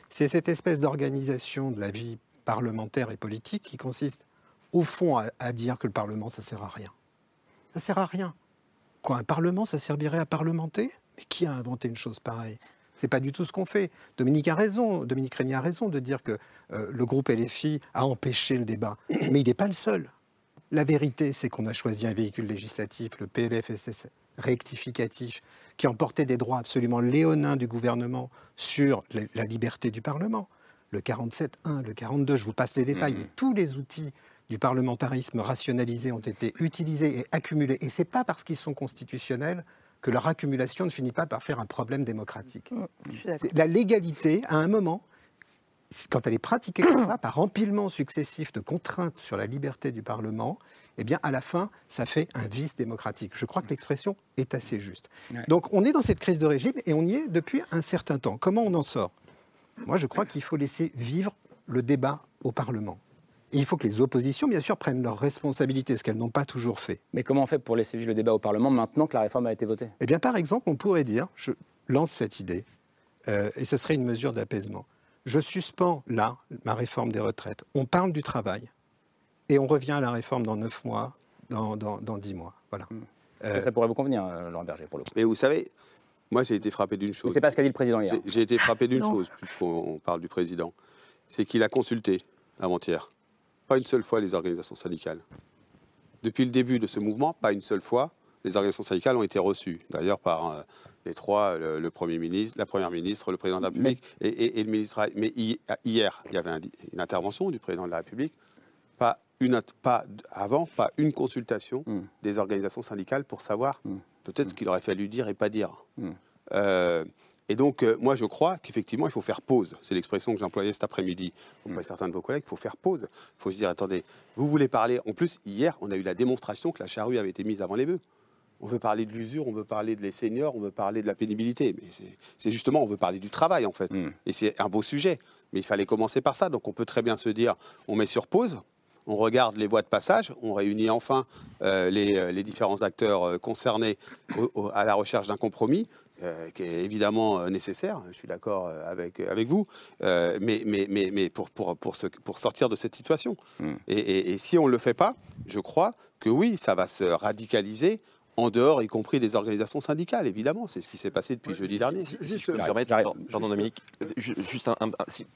Speaker 13: C'est cette espèce d'organisation de la vie parlementaire et politique qui consiste, au fond, à, dire que le Parlement, ça sert à rien. Ça sert à rien. Quoi, un Parlement, ça servirait à parlementer? Mais qui a inventé une chose pareille? C'est pas du tout ce qu'on fait. Dominique a raison, Dominique Régnier a raison de dire que euh, le groupe LFI a empêché le débat. Mais il n'est pas le seul. La vérité, c'est qu'on a choisi un véhicule législatif, le PLFSS rectificatif, qui emportait des droits absolument léonins du gouvernement sur la, liberté du Parlement. Le 47.1, le 42, je vous passe les détails,
Speaker 1: Mhm.
Speaker 13: mais tous les outils du parlementarisme rationalisé ont été utilisés et accumulés. Et ce n'est pas parce qu'ils sont constitutionnels que leur accumulation ne finit pas par faire un problème démocratique. C'est- La légalité, à un moment, quand elle est pratiquée comme ça, par empilement successif de contraintes sur la liberté du Parlement, eh bien, à la fin, ça fait un vice démocratique. Je crois que l'expression est assez juste.
Speaker 1: Ouais.
Speaker 13: Donc, on est dans cette crise de régime et on y est depuis un certain temps. Comment on en sort? Moi, je crois qu'il faut laisser vivre le débat au Parlement. Et il faut que les oppositions, bien sûr, prennent leurs responsabilités, ce qu'elles n'ont pas toujours fait.
Speaker 1: Mais comment on fait pour laisser vivre le débat au Parlement maintenant que la réforme a été votée?
Speaker 13: Eh bien, par exemple, on pourrait dire, je lance cette idée, euh, et ce serait une mesure d'apaisement. Je suspends là ma réforme des retraites. On parle du travail, et on revient à la réforme dans neuf mois, dans, dans, dans dix mois. Voilà.
Speaker 1: Ça, ça pourrait vous convenir, euh, Laurent Berger, pour le coup.
Speaker 11: Mais vous savez, moi j'ai été frappé d'une chose.
Speaker 1: C'est pas ce qu'a dit le président hier.
Speaker 11: J'ai- été frappé d'une chose, puisqu'on parle du président. C'est qu'il a consulté avant-hier, pas une seule fois les organisations syndicales. Depuis le début de ce mouvement, pas une seule fois, les organisations syndicales ont été reçues. D'ailleurs, par euh, les trois, le, le Premier ministre, la Première ministre, le Président de la République et, et- et le ministre. Mais hi- hier, il y avait un- une intervention du Président de la République. Pas une, pas, avant, pas une consultation des organisations syndicales pour savoir peut-être ce qu'il aurait fallu dire et pas dire. Euh, et donc, euh, moi, je crois qu'effectivement, il faut faire pause. C'est l'expression que j'employais cet après-midi auprès de certains de vos collègues. Il faut faire pause. Il faut se dire, attendez, vous voulez parler. En plus, hier, on a eu la démonstration que la charrue avait été mise avant les bœufs. On veut parler de l'usure, on veut parler de les seniors, on veut parler de la pénibilité. Mais c'est- c'est justement, on veut parler du travail, en fait. Et c'est un beau sujet. Mais il fallait commencer par ça. Donc, on peut très bien se dire, on met sur pause, on regarde les voies de passage, on réunit enfin euh, les, euh, les différents acteurs euh, concernés au- au- à la recherche d'un compromis. euh, qui est évidemment nécessaire, je suis d'accord avec, avec vous, euh, mais, mais, mais, mais pour, pour, pour, se- pour sortir de cette situation. Et, et- et si on ne le fait pas, je crois que oui, ça va se radicaliser en dehors, y compris des organisations syndicales, évidemment. C'est ce qui s'est passé depuis jeudi dernier.
Speaker 16: Si je peux me permettre, pardon, pardon, Dominique, ju- juste un, un- un- si,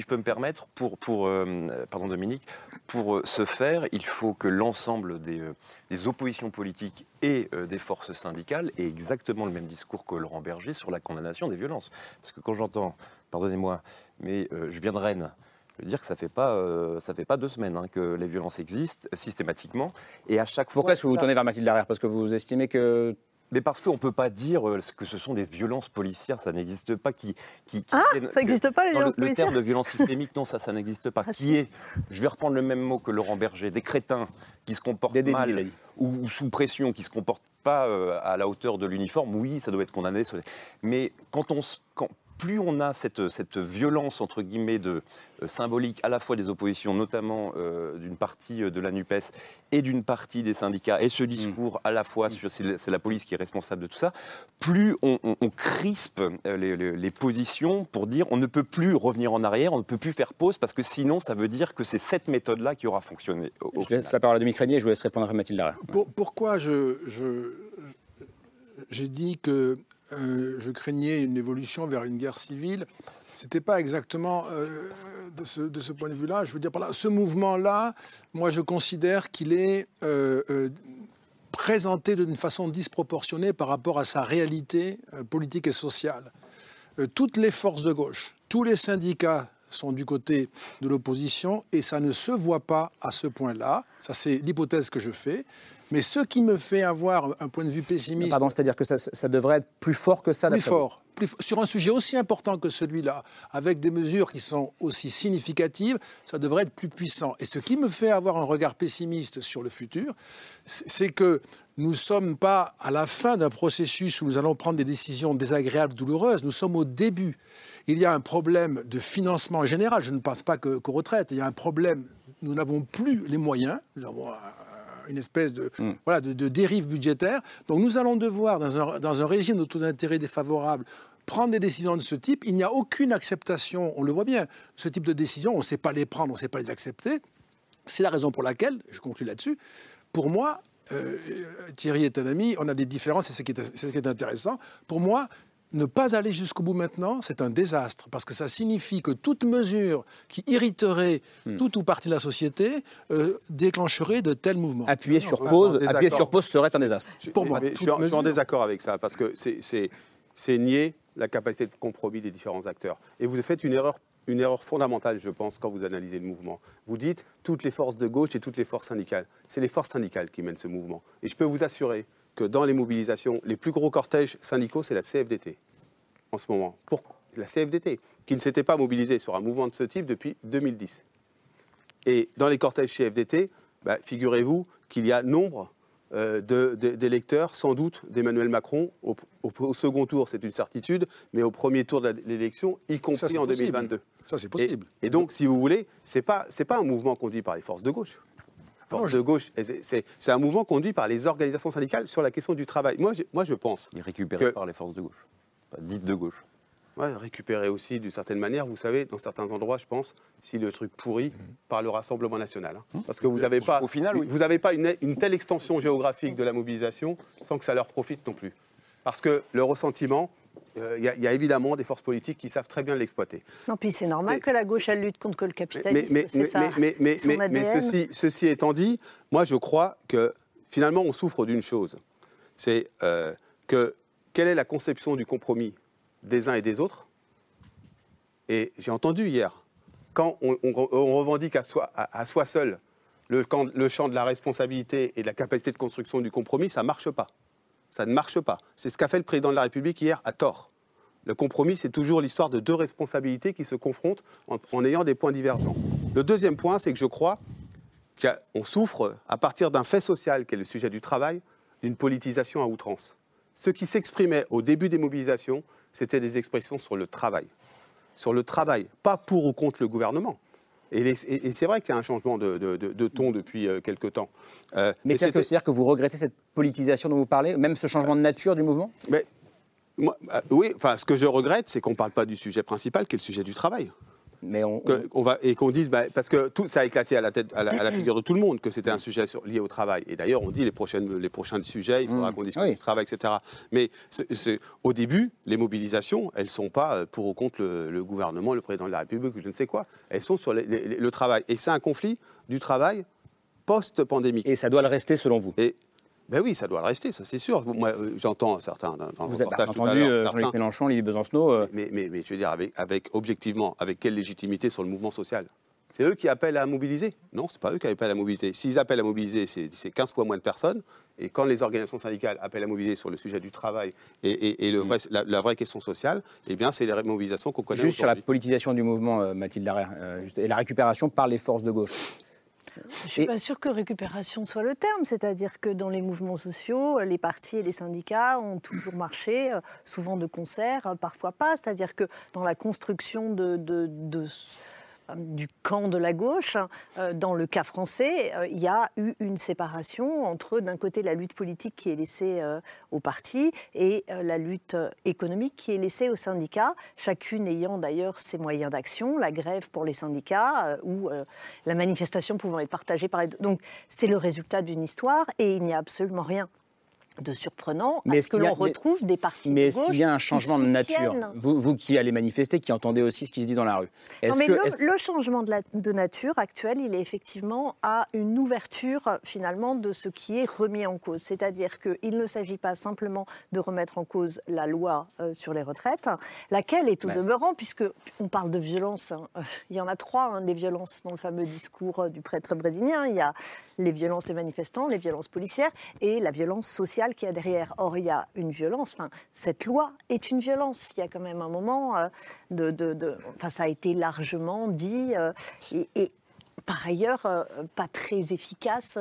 Speaker 16: je peux me permettre, pour, pour euh, pardon Dominique, pour euh, ce faire, il faut que l'ensemble des, euh, des oppositions politiques et euh, des forces syndicales aient exactement le même discours que Laurent Berger sur la condamnation des violences. Parce que quand j'entends, pardonnez-moi, mais euh, je viens de Rennes. Je veux dire que ça fait pas euh, ça fait pas deux semaines hein, que les violences existent systématiquement et à chaque fois.
Speaker 1: Pourquoi est-ce que vous
Speaker 16: ça-
Speaker 1: tournez vers Mathilde Larrière Parce que vous estimez que.
Speaker 16: mais parce qu'on ne peut pas dire euh, que ce sont des violences policières, ça n'existe pas. Qui, qui, qui
Speaker 14: Ah,
Speaker 16: viennent-
Speaker 14: ça n'existe pas, les
Speaker 16: le-
Speaker 14: violences
Speaker 16: le,
Speaker 14: policières
Speaker 16: terme de violence systémique, non, ça, ça n'existe pas.
Speaker 14: Ah,
Speaker 16: qui
Speaker 14: si.
Speaker 16: est, je vais reprendre le même mot que Laurent Berger, des crétins qui se comportent mal ou, ou sous pression, qui ne se comportent pas euh, à la hauteur de l'uniforme, oui, ça doit être condamné. Mais quand on, quand, plus on a cette, cette violence, entre guillemets, de, euh, symbolique à la fois des oppositions, notamment euh, d'une partie euh, de la NUPES et d'une partie des syndicats, et ce discours à la fois sur c'est la- police qui est responsable de tout ça, plus on, on- on crispe les, les- les positions pour dire on ne peut plus revenir en arrière, on ne peut plus faire pause, parce que sinon ça veut dire que c'est cette méthode-là qui aura fonctionné. au- au
Speaker 1: Je laisse la parole à Dominique Régnier et je vous laisse répondre à Mathilde Larrière.
Speaker 15: Pour- pourquoi je, je- j'ai dit que euh, je craignais une évolution vers une guerre civile C'était pas exactement euh, de, ce, point de vue-là. Je veux dire ce mouvement-là, moi je considère qu'il est euh, présenté d'une façon disproportionnée par rapport à sa réalité politique et sociale. Toutes les forces de gauche, tous les syndicats sont du côté de l'opposition et ça ne se voit pas à ce point-là. Ça, c'est l'hypothèse que je fais. Mais ce qui me fait avoir un point de vue pessimiste.
Speaker 1: Pardon, c'est-à-dire que ça, ça devrait être plus fort que ça
Speaker 15: Plus fort. Plus sur un sujet aussi important que celui-là, avec des mesures qui sont aussi significatives, ça devrait être plus puissant. Et ce qui me fait avoir un regard pessimiste sur le futur, c'est que nous ne sommes pas à la fin d'un processus où nous allons prendre des décisions désagréables, douloureuses. Nous sommes au début. Il y a un problème de financement général. Je ne pense pas qu'aux retraites. Il y a un problème. Nous n'avons plus les moyens. Nous avons un- une espèce de, voilà, de, de dérive budgétaire. Donc nous allons devoir, dans un, dans un régime de taux d'intérêt défavorable, prendre des décisions de ce type, il n'y a aucune acceptation, on le voit bien, ce type de décision, on ne sait pas les prendre, on ne sait pas les accepter. C'est la raison pour laquelle, je conclue là-dessus, pour moi, euh, Thierry est un ami, on a des différences, c'est ce, ce qui est intéressant. Pour moi, ne pas aller jusqu'au bout maintenant, c'est un désastre, parce que ça signifie que toute mesure qui irriterait tout ou partie de la société euh, déclencherait de tels mouvements.
Speaker 1: Appuyer sur pause, appuyer sur pause serait un désastre.
Speaker 15: Pour moi,
Speaker 11: je,
Speaker 15: toute
Speaker 11: suis en, je suis en désaccord avec ça, parce que c'est nier la capacité de compromis des différents acteurs. Et vous faites une erreur, une erreur fondamentale, je pense, quand vous analysez le mouvement. Vous dites toutes les forces de gauche et toutes les forces syndicales. C'est les forces syndicales qui mènent ce mouvement. Et je peux vous assurer que dans les mobilisations, les plus gros cortèges syndicaux, c'est la CFDT en ce moment. Pour la CFDT, qui ne s'était pas mobilisée sur un mouvement de ce type depuis 2010. Et dans les cortèges CFDT, bah, figurez-vous qu'il y a nombre euh, de- de- d'électeurs, sans doute, d'Emmanuel Macron. Au, au- au second tour, c'est une certitude, mais au premier tour de l'élection, y compris en
Speaker 15: possible.
Speaker 11: 2022.
Speaker 15: Ça, c'est possible.
Speaker 11: et donc, si vous voulez, ce n'est pas un mouvement conduit par les forces de gauche. Forces de gauche, c'est- un mouvement conduit par les organisations syndicales sur la question du travail. Moi, je, moi, je pense.
Speaker 16: Il est récupéré
Speaker 11: que-
Speaker 16: par les forces de gauche, dites de gauche.
Speaker 11: Ouais, récupérer aussi d'une certaine manière, vous savez, dans certains endroits, je pense, si le truc pourri par le Rassemblement national. hein. Parce que vous n'avez pas,
Speaker 16: Au final, oui.
Speaker 11: vous avez pas une, une telle extension géographique de la mobilisation sans que ça leur profite non plus. Parce que le ressentiment, euh, il y, a- il y a évidemment des forces politiques qui savent très bien l'exploiter.
Speaker 14: Non, puis c'est normal que la gauche elle lutte contre le capitalisme.
Speaker 11: Mais, mais,
Speaker 14: ça,
Speaker 11: mais, ceci, ceci étant dit, moi je crois que finalement on souffre d'une chose. C'est euh, que quelle est la conception du compromis des uns et des autres? Et j'ai entendu hier, quand on, on- on revendique à soi, à, à soi seul le, le champ de la responsabilité et de la capacité de construction du compromis, ça ne marche pas. Ça ne marche pas. C'est ce qu'a fait le président de la République hier à tort. Le compromis, c'est toujours l'histoire de deux responsabilités qui se confrontent en, ayant des points divergents. Le deuxième point, c'est que je crois qu'on souffre, à partir d'un fait social qui est le sujet du travail, d'une politisation à outrance. Ce qui s'exprimait au début des mobilisations, c'était des expressions sur le travail. Sur le travail, pas pour ou contre le gouvernement. Et, les- et- et c'est vrai qu'il y a un changement de, de- de- de ton depuis euh, quelque temps. Euh,
Speaker 1: Mais c'est-à-dire que, que vous regrettez cette politisation dont vous parlez, même ce changement de nature du mouvement?
Speaker 11: Mais, moi, euh, oui, enfin, ce que je regrette, c'est qu'on ne parle pas du sujet principal, qui est le sujet du travail.
Speaker 1: Mais on,
Speaker 11: Que- va, et qu'on dise, bah, parce que tout ça a éclaté à la, tête, à la, à la figure de tout le monde, que c'était un sujet sur- lié au travail. Et d'ailleurs, on dit les, prochaines, les prochains sujets, il faudra
Speaker 1: Mmh.
Speaker 11: qu'on discute
Speaker 1: Oui.
Speaker 11: du travail, etc. Mais c'est- au début, les mobilisations, elles ne sont pas euh, pour ou contre le, le gouvernement, le président de la République, ou je ne sais quoi. Elles sont sur les- les- les- le travail. Et c'est un conflit du travail post-pandémique.
Speaker 1: Et ça doit le rester selon vous?
Speaker 11: Et ben oui, ça doit le rester, ça c'est sûr. Moi, euh, j'entends certains dans, dans le
Speaker 1: Vous avez
Speaker 11: tout à
Speaker 1: entendu euh,
Speaker 11: certains-
Speaker 1: Jean-Luc Mélenchon, Lily Besancenot. euh,
Speaker 11: mais, mais, mais je veux dire, avec, avec objectivement, avec quelle légitimité sur le mouvement social? C'est eux qui appellent à mobiliser? Non, c'est pas eux qui appellent à mobiliser. S'ils appellent à mobiliser, c'est c'est 15 fois moins de personnes. Et quand les organisations syndicales appellent à mobiliser sur le sujet du travail et, et- et le vrai- la, la vraie question sociale, eh bien, c'est les mobilisations qu'on connaît
Speaker 1: Juste sur la politisation du mouvement, euh, Mathilde euh, juste- et la récupération par les forces de gauche.
Speaker 14: Je ne suis pas sûre que récupération soit le terme, c'est-à-dire que dans les mouvements sociaux, les partis et les syndicats ont toujours marché, euh, souvent de concert, euh, parfois pas, c'est-à-dire que dans la construction de, de- de- enfin, du camp de la gauche, euh, dans le cas français, euh, il y a eu une séparation entre, d'un côté, la lutte politique qui est laissée euh, aux partis et la lutte économique qui est laissée aux syndicats, chacune ayant d'ailleurs ses moyens d'action, la grève pour les syndicats ou la manifestation pouvant être partagée par les deux. Donc c'est le résultat d'une histoire et il n'y a absolument rien de surprenant
Speaker 1: Mais
Speaker 14: à
Speaker 1: est-ce
Speaker 14: ce que l'on
Speaker 1: mais-
Speaker 14: retrouve des partis
Speaker 1: Mais
Speaker 14: de
Speaker 1: est-ce qu'il y a un changement de nature? vous, vous qui allez manifester, qui entendez aussi ce qui se dit dans la rue.
Speaker 14: non, mais
Speaker 1: que-
Speaker 14: le, changement de, la- de nature actuel, il est effectivement à une ouverture finalement de ce qui est remis en cause. C'est-à-dire qu'il ne s'agit pas simplement de remettre en cause la loi euh, sur les retraites, laquelle est au
Speaker 1: Bah,
Speaker 14: demeurant, puisque on parle de violence, hein, il y en a trois hein, des violences dans le fameux discours euh, du prêtre brésilien. Il y a les violences des manifestants, les violences policières et la violence sociale qui est derrière. Or, il y a une violence, enfin, cette loi est une violence. Il y a quand même un moment euh, de, Enfin, ça a été largement dit. euh, et, par ailleurs, euh, pas très efficace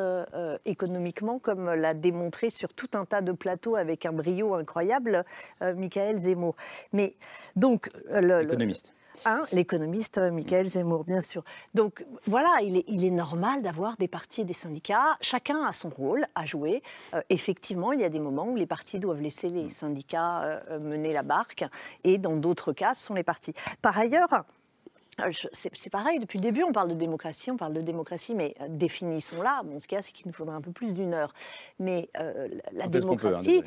Speaker 14: économiquement, comme l'a démontré sur tout un tas de plateaux avec un brio incroyable, Michael Zemmour. Mais donc,
Speaker 1: Économiste.
Speaker 14: Hein, L'économiste euh, Michael Zemmour, bien sûr. Donc voilà, il est, normal d'avoir des partis et des syndicats. Chacun a son rôle à jouer. Euh, effectivement, il y a des moments où les partis doivent laisser les syndicats euh, mener la barque, et dans d'autres cas, ce sont les partis. Par ailleurs, C'est c'est pareil, depuis le début, on parle de démocratie, on parle de démocratie, mais euh, définissons-la. Bon, ce qu'il y a, c'est qu'il nous faudrait un peu plus d'une heure. Mais euh, la
Speaker 1: peut, hein,
Speaker 14: démocratie,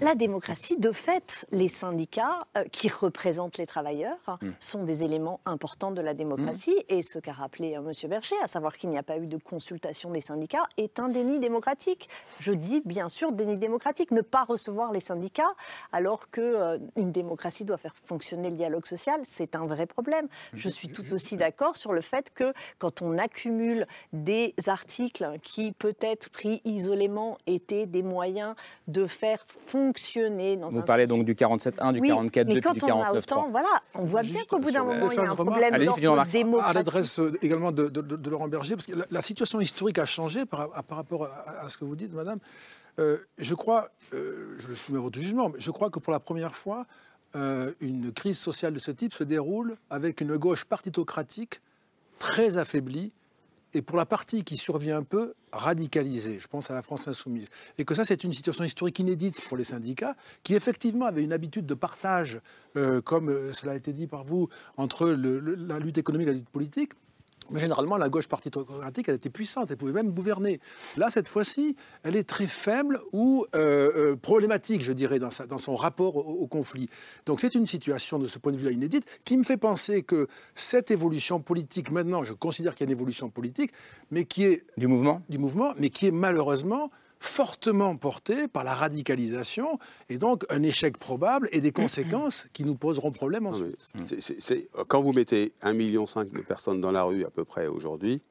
Speaker 14: la démocratie, de fait, les syndicats euh, qui représentent les travailleurs hein,
Speaker 1: Hmm.
Speaker 14: sont des éléments importants de la démocratie. Et ce qu'a rappelé euh, M. Berger, à savoir qu'il n'y a pas eu de consultation des syndicats, est un déni démocratique. Je dis bien sûr déni démocratique, ne pas recevoir les syndicats alors que euh, une démocratie doit faire fonctionner le dialogue social, c'est un vrai problème. Je suis tout aussi d'accord sur le fait que quand on accumule des articles qui peut-être pris isolément étaient des moyens de faire fonctionner dans
Speaker 1: Vous
Speaker 14: un
Speaker 1: parlez donc du 47.1, du
Speaker 14: oui,
Speaker 1: 44.2
Speaker 14: mais
Speaker 1: puis
Speaker 14: quand
Speaker 1: du
Speaker 14: on a
Speaker 1: 49.3.
Speaker 14: autant, voilà, on voit bien qu'au bout d'un moment, il y a un
Speaker 15: remarque
Speaker 14: problème d'ordre
Speaker 15: à l'adresse euh, également de, de- de- Laurent Berger, parce que la, la situation historique a changé par, à- par rapport à, à ce que vous dites, madame. Euh, je crois, euh, je le soumets à votre jugement, mais je crois que pour la première fois, euh, une crise sociale de ce type se déroule avec une gauche partitocratique très affaiblie et pour la partie qui survient un peu, radicalisée. Je pense à la France insoumise. Et que ça, c'est une situation historique inédite pour les syndicats, qui effectivement avaient une habitude de partage, euh, comme euh, cela a été dit par vous, entre la lutte économique et la lutte politique. Mais généralement, la gauche partitocratique, elle était puissante, elle pouvait même gouverner. Là, cette fois-ci, elle est très faible ou euh, euh, problématique, je dirais, dans, sa- dans son rapport au, au conflit. Donc c'est une situation, de ce point de vue-là, inédite, qui me fait penser que cette évolution politique, maintenant, je considère qu'il y a une évolution politique, mais qui est...
Speaker 1: Du mouvement?
Speaker 15: Du mouvement, mais qui est malheureusement fortement portée par la radicalisation et donc un échec probable et des conséquences qui nous poseront problème ensuite.
Speaker 11: C'est- c'est- c'est- quand vous mettez 1,5 million de personnes dans la rue à peu près aujourd'hui,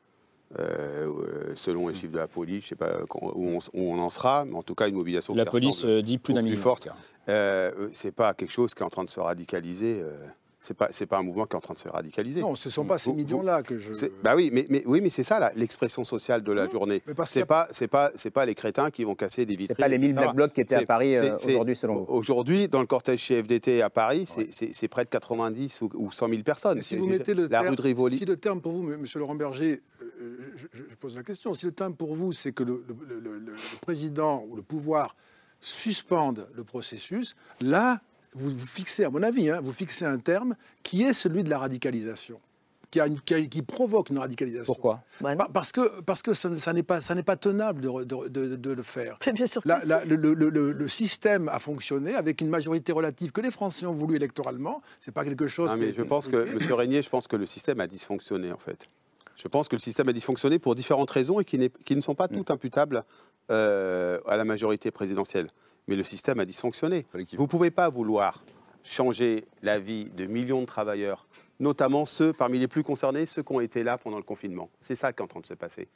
Speaker 11: euh, euh, selon les chiffres de la police, je ne sais pas où on, où on en sera, mais en tout cas une mobilisation
Speaker 1: La police euh, dit plus d'un million.
Speaker 11: forte. Euh, c'est pas quelque chose qui est en train de se radicaliser. euh, c'est pas c'est pas un mouvement qui est en train de se radicaliser.
Speaker 15: Non, ce ne sont pas ces
Speaker 11: vous-
Speaker 15: millions-là que je...
Speaker 11: c'est- Bah oui, mais, mais oui, mais c'est ça là, l'expression sociale de la journée.
Speaker 15: mais parce qu'il y
Speaker 11: C'est
Speaker 15: a-
Speaker 11: pas c'est pas c'est pas les crétins qui vont casser des vitrines.
Speaker 1: pas les 1000
Speaker 11: etc.
Speaker 1: Black Blocs qui étaient à
Speaker 11: C'est-
Speaker 1: Paris,
Speaker 11: c'est-
Speaker 1: euh,
Speaker 11: c'est-
Speaker 1: aujourd'hui, selon vous.
Speaker 11: Aujourd'hui, dans le cortège chez FDT à Paris, c'est- c'est c'est près de 90 ou, ou 100 000 personnes.
Speaker 15: Si
Speaker 11: C'est-
Speaker 15: vous mettez le
Speaker 11: la
Speaker 15: terme,
Speaker 11: rue de Rivoli.
Speaker 15: si le terme pour vous, M. Monsieur Laurent Berger, euh, je, je- je pose la question, si le terme pour vous, c'est que le, le- le- le- le président ou le pouvoir suspende le processus, là, vous, vous fixez, à mon avis, hein, vous fixez un terme qui est celui de la radicalisation. Qui, a une- qui a- qui provoque une radicalisation.
Speaker 1: Pourquoi?
Speaker 15: Pa- Parce que, parce que ça, ça n'est pas, ça n'est pas tenable de, re- de- de- de le faire.
Speaker 14: Bien sûr que
Speaker 15: La- le, le- le- le système a fonctionné avec une majorité relative que les Français ont voulu électoralement. C'est pas quelque chose. Qui
Speaker 11: mais je pense que, Monsieur Régnier, je pense que le système a dysfonctionné en fait. Je pense que le système a dysfonctionné pour différentes raisons et qui ne sont pas
Speaker 15: Mm.
Speaker 11: toutes imputables euh, à la majorité présidentielle. Mais le système a dysfonctionné. Vous ne pouvez pas vouloir changer la vie de millions de travailleurs, notamment ceux parmi les plus concernés, ceux qui ont été là pendant le confinement. C'est ça qui est en train de se passer.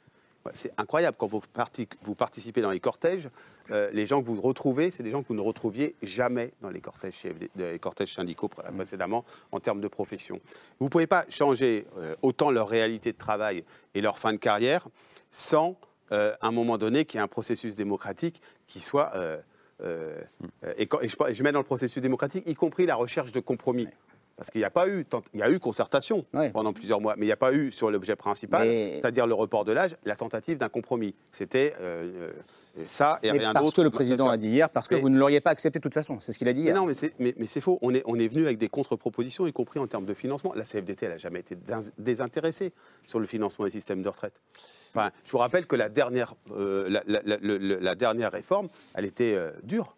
Speaker 11: C'est incroyable quand vous, parti- vous participez dans les cortèges, euh, les gens que vous retrouvez, c'est des gens que vous ne retrouviez jamais dans les cortèges, les syndicaux pré- précédemment en termes de profession. Vous ne pouvez pas changer euh, autant leur réalité de travail et leur fin de carrière sans, euh, à un moment donné, qu'il y ait un processus démocratique qui soit... euh, euh, et, je mets dans le processus démocratique, y compris la recherche de compromis. Parce qu'il n'y a pas eu, tant- il y a eu concertation pendant plusieurs mois, mais il n'y a pas eu sur l'objet principal,
Speaker 1: Mais-
Speaker 11: c'est-à-dire le report de l'âge, la tentative d'un compromis. C'était euh, euh, ça et
Speaker 1: Mais
Speaker 11: rien
Speaker 1: parce
Speaker 11: d'autre.
Speaker 1: que le président a dit hier, parce que
Speaker 11: Mais-
Speaker 1: vous ne l'auriez pas accepté de toute façon. C'est ce qu'il a dit
Speaker 11: mais
Speaker 1: hier.
Speaker 11: non, mais c'est, mais, mais c'est faux. On est, on est venu avec des contre-propositions, y compris en termes de financement. La CFDT, elle n'a jamais été dés- désintéressée sur le financement des systèmes de retraite. Enfin, je vous rappelle que la dernière, euh, la, la- la- le- le- la dernière réforme, elle était euh, dure.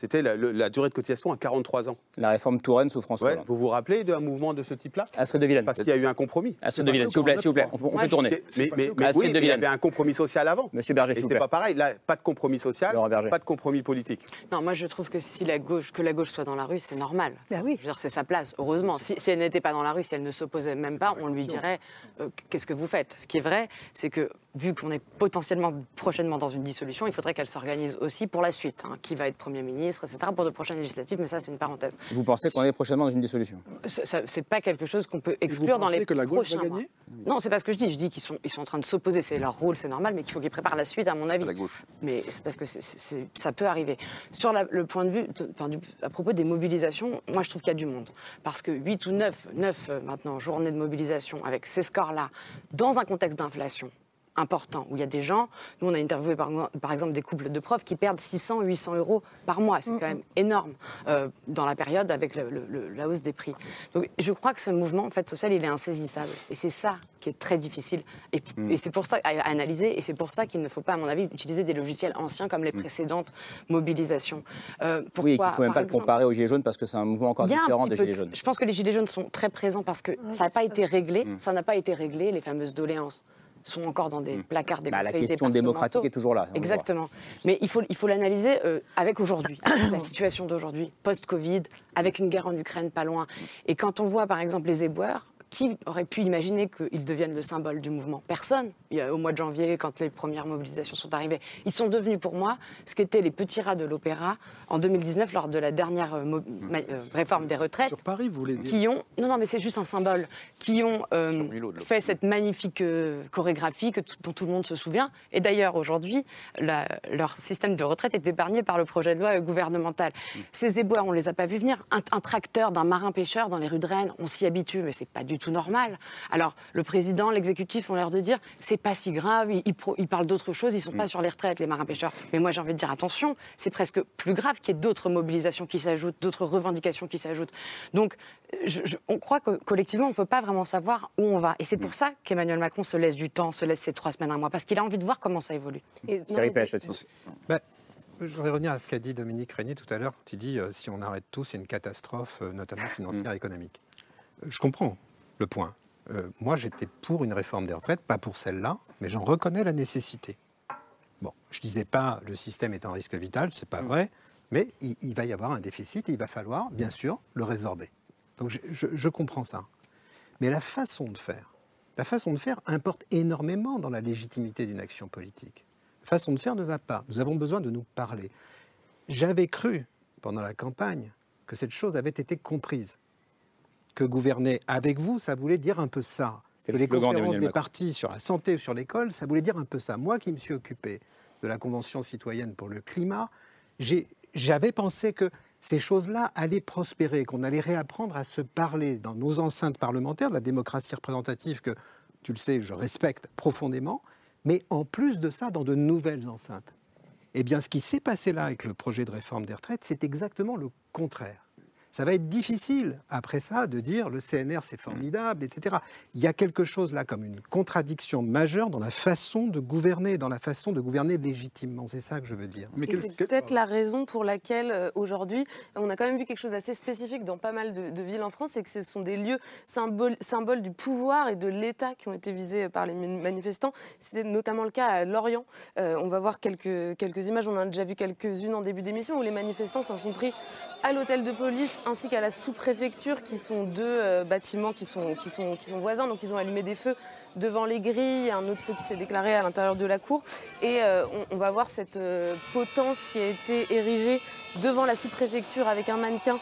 Speaker 11: C'était la, durée de cotisation à 43 ans.
Speaker 1: La réforme Touraine sous François
Speaker 11: Ouais, vous vous rappelez d'un mouvement de ce type-là?
Speaker 1: Astrid de Villaine.
Speaker 11: Parce qu'il y a eu un compromis.
Speaker 1: Astrid de Villaine, s'il vous plaît, s'il vous plaît, on, on fait tourner.
Speaker 11: Mais, mais- mais oui,
Speaker 1: de
Speaker 11: mais il y avait un compromis social avant.
Speaker 1: Monsieur Berger, s'il vous
Speaker 11: c'est
Speaker 1: plaît.
Speaker 11: pas pareil. Là, pas de compromis social,
Speaker 1: Laurent Berger.
Speaker 11: pas de compromis politique.
Speaker 12: Non, moi je trouve que si la gauche, que la gauche soit dans la rue, c'est normal.
Speaker 14: oui.
Speaker 12: Veux dire, c'est sa place. Heureusement, si, si elle n'était pas dans la rue, si elle ne s'opposait même pas, on lui dirait euh, qu'est-ce que vous faites? Ce qui est vrai, c'est que vu qu'on est potentiellement prochainement dans une dissolution, il faudrait qu'elle s'organise aussi pour la suite. hein, qui va être Premier ministre, etc., pour de prochaines législatives, mais ça, c'est une parenthèse.
Speaker 1: Vous pensez qu'on est prochainement dans une dissolution?
Speaker 12: C'est pas quelque chose qu'on peut exclure dans
Speaker 15: pensez
Speaker 12: les
Speaker 15: que la gauche va
Speaker 12: prochains mois. Non, c'est pas ce que je dis. Je dis qu'ils sont, ils sont en train de s'opposer. C'est leur rôle, c'est normal, mais qu'il faut qu'ils préparent la suite, à mon avis.
Speaker 16: la gauche.
Speaker 12: Mais c'est parce que c'est- c'est- c'est- ça peut arriver. Sur la- le point de vue, de- enfin, du- à propos des mobilisations, moi je trouve qu'il y a du monde. Parce que 8 ou 9, 9 euh, maintenant, journées de mobilisation avec ces scores-là, dans un contexte d'inflation important, où il y a des gens, nous on a interviewé par, par exemple des couples de profs qui perdent 600, 800 euros par mois. C'est quand même énorme euh, dans la période avec le- le- le- la hausse des prix. Donc je crois que ce mouvement en fait, social, il est insaisissable. Et c'est ça qui est très difficile. Et,
Speaker 1: Mm.
Speaker 12: et c'est pour ça à, analyser, et c'est pour ça qu'il ne faut pas, à mon avis, utiliser des logiciels anciens comme les précédentes mobilisations. Euh,
Speaker 1: Mm. Oui, qu'il
Speaker 12: pourquoi,
Speaker 1: ne faut même pas le comparer aux Gilets jaunes parce que c'est un mouvement encore différent des Gilets jaunes.
Speaker 12: Je pense que les gilets jaunes sont très présents parce que ça n'a pas été réglé.
Speaker 1: Mm.
Speaker 12: Ça n'a pas été réglé. Les fameuses doléances sont encore dans des placards des
Speaker 1: Bah, la question démocratique est toujours là.
Speaker 12: Exactement. Mais il faut il faut l'analyser euh, avec aujourd'hui, la situation d'aujourd'hui, post-Covid, avec une guerre en Ukraine pas loin. Et quand on voit par exemple les éboueurs. Qui aurait pu imaginer qu'ils deviennent le symbole du mouvement? Personne. Il y a, au mois de janvier, quand les premières mobilisations sont arrivées, ils sont devenus pour moi ce qu'étaient les petits rats de l'opéra en 2019 lors de la dernière euh, mo- ma- euh, réforme des retraites
Speaker 15: Sur Paris, vous voulez dire?
Speaker 12: qui ont, non, non, mais c'est juste un symbole, qui ont euh, fait cette magnifique chorégraphie que dont tout le monde se souvient. Et d'ailleurs, aujourd'hui, la- leur système de retraite est épargné par le projet de loi gouvernemental. Ces éboueurs, on les a pas vus venir. Un, un tracteur d'un marin-pêcheur dans les rues de Rennes, on s'y habitue, mais c'est pas du tout normal. Alors, le président, l'exécutif ont l'air de dire, c'est pas si grave, ils, ils pro- ils parlent d'autre chose, ils sont pas sur les retraites, les marins-pêcheurs. Mais moi, j'ai envie de dire, attention, c'est presque plus grave qu'il y ait d'autres mobilisations qui s'ajoutent, d'autres revendications qui s'ajoutent. Donc, je- je- on croit que collectivement, on ne peut pas vraiment savoir où on va. Et c'est pour ça qu'Emmanuel Macron se laisse du temps, se laisse ces trois semaines, un mois, parce qu'il a envie de voir comment ça évolue.
Speaker 1: Thierry Pêche là-dessus.
Speaker 13: Ben, je voudrais revenir à ce qu'a dit Dominique Régnier tout à l'heure, quand il dit euh, si on arrête tout, c'est une catastrophe, euh, notamment financière et économique. Euh, je comprends le point. Euh, moi, j'étais pour une réforme des retraites, pas pour celle-là, mais j'en reconnais la nécessité. Bon, je disais pas le système est en risque vital, c'est pas vrai, mais il, il va y avoir un déficit et il va falloir, bien sûr, le résorber. Donc je, je- je comprends ça. Mais la façon de faire, la façon de faire importe énormément dans la légitimité d'une action politique. La façon de faire ne va pas. Nous avons besoin de nous parler. J'avais cru, pendant la campagne, que cette chose avait été comprise. Que gouverner avec vous, ça voulait dire un peu ça.
Speaker 1: C'était
Speaker 13: Que
Speaker 1: le
Speaker 13: les conférences des partis sur la santé ou sur l'école, ça voulait dire un peu ça. Moi qui me suis occupé de la Convention citoyenne pour le climat, j'avais pensé que ces choses-là allaient prospérer, qu'on allait réapprendre à se parler dans nos enceintes parlementaires, de la démocratie représentative que, tu le sais, je respecte profondément, mais en plus de ça, dans de nouvelles enceintes. Eh bien, ce qui s'est passé là avec le projet de réforme des retraites, c'est exactement le contraire. Ça va être difficile, après ça, de dire le CNR c'est formidable, etc. Il y a quelque chose là comme une contradiction majeure dans la façon de gouverner, dans la façon de gouverner légitimement. C'est ça que je veux dire.
Speaker 17: C'est peut-être la raison pour laquelle euh, aujourd'hui, on a quand même vu quelque chose d'assez spécifique dans pas mal de, de villes en France, c'est que ce sont des lieux symboles, symboles du pouvoir et de l'État qui ont été visés par les mani- manifestants. C'était notamment le cas à Lorient. Euh, on va voir quelques, quelques images, on en a déjà vu quelques-unes en début d'émission, où les manifestants s'en sont pris à l'hôtel de police ainsi qu'à la sous-préfecture, qui sont deux euh, bâtiments qui sont, voisins. Donc ils ont allumé des feux devant les grilles, un autre feu qui s'est déclaré à l'intérieur de la cour. Et euh, on, va voir cette euh, potence qui a été érigée devant la sous-préfecture avec un mannequin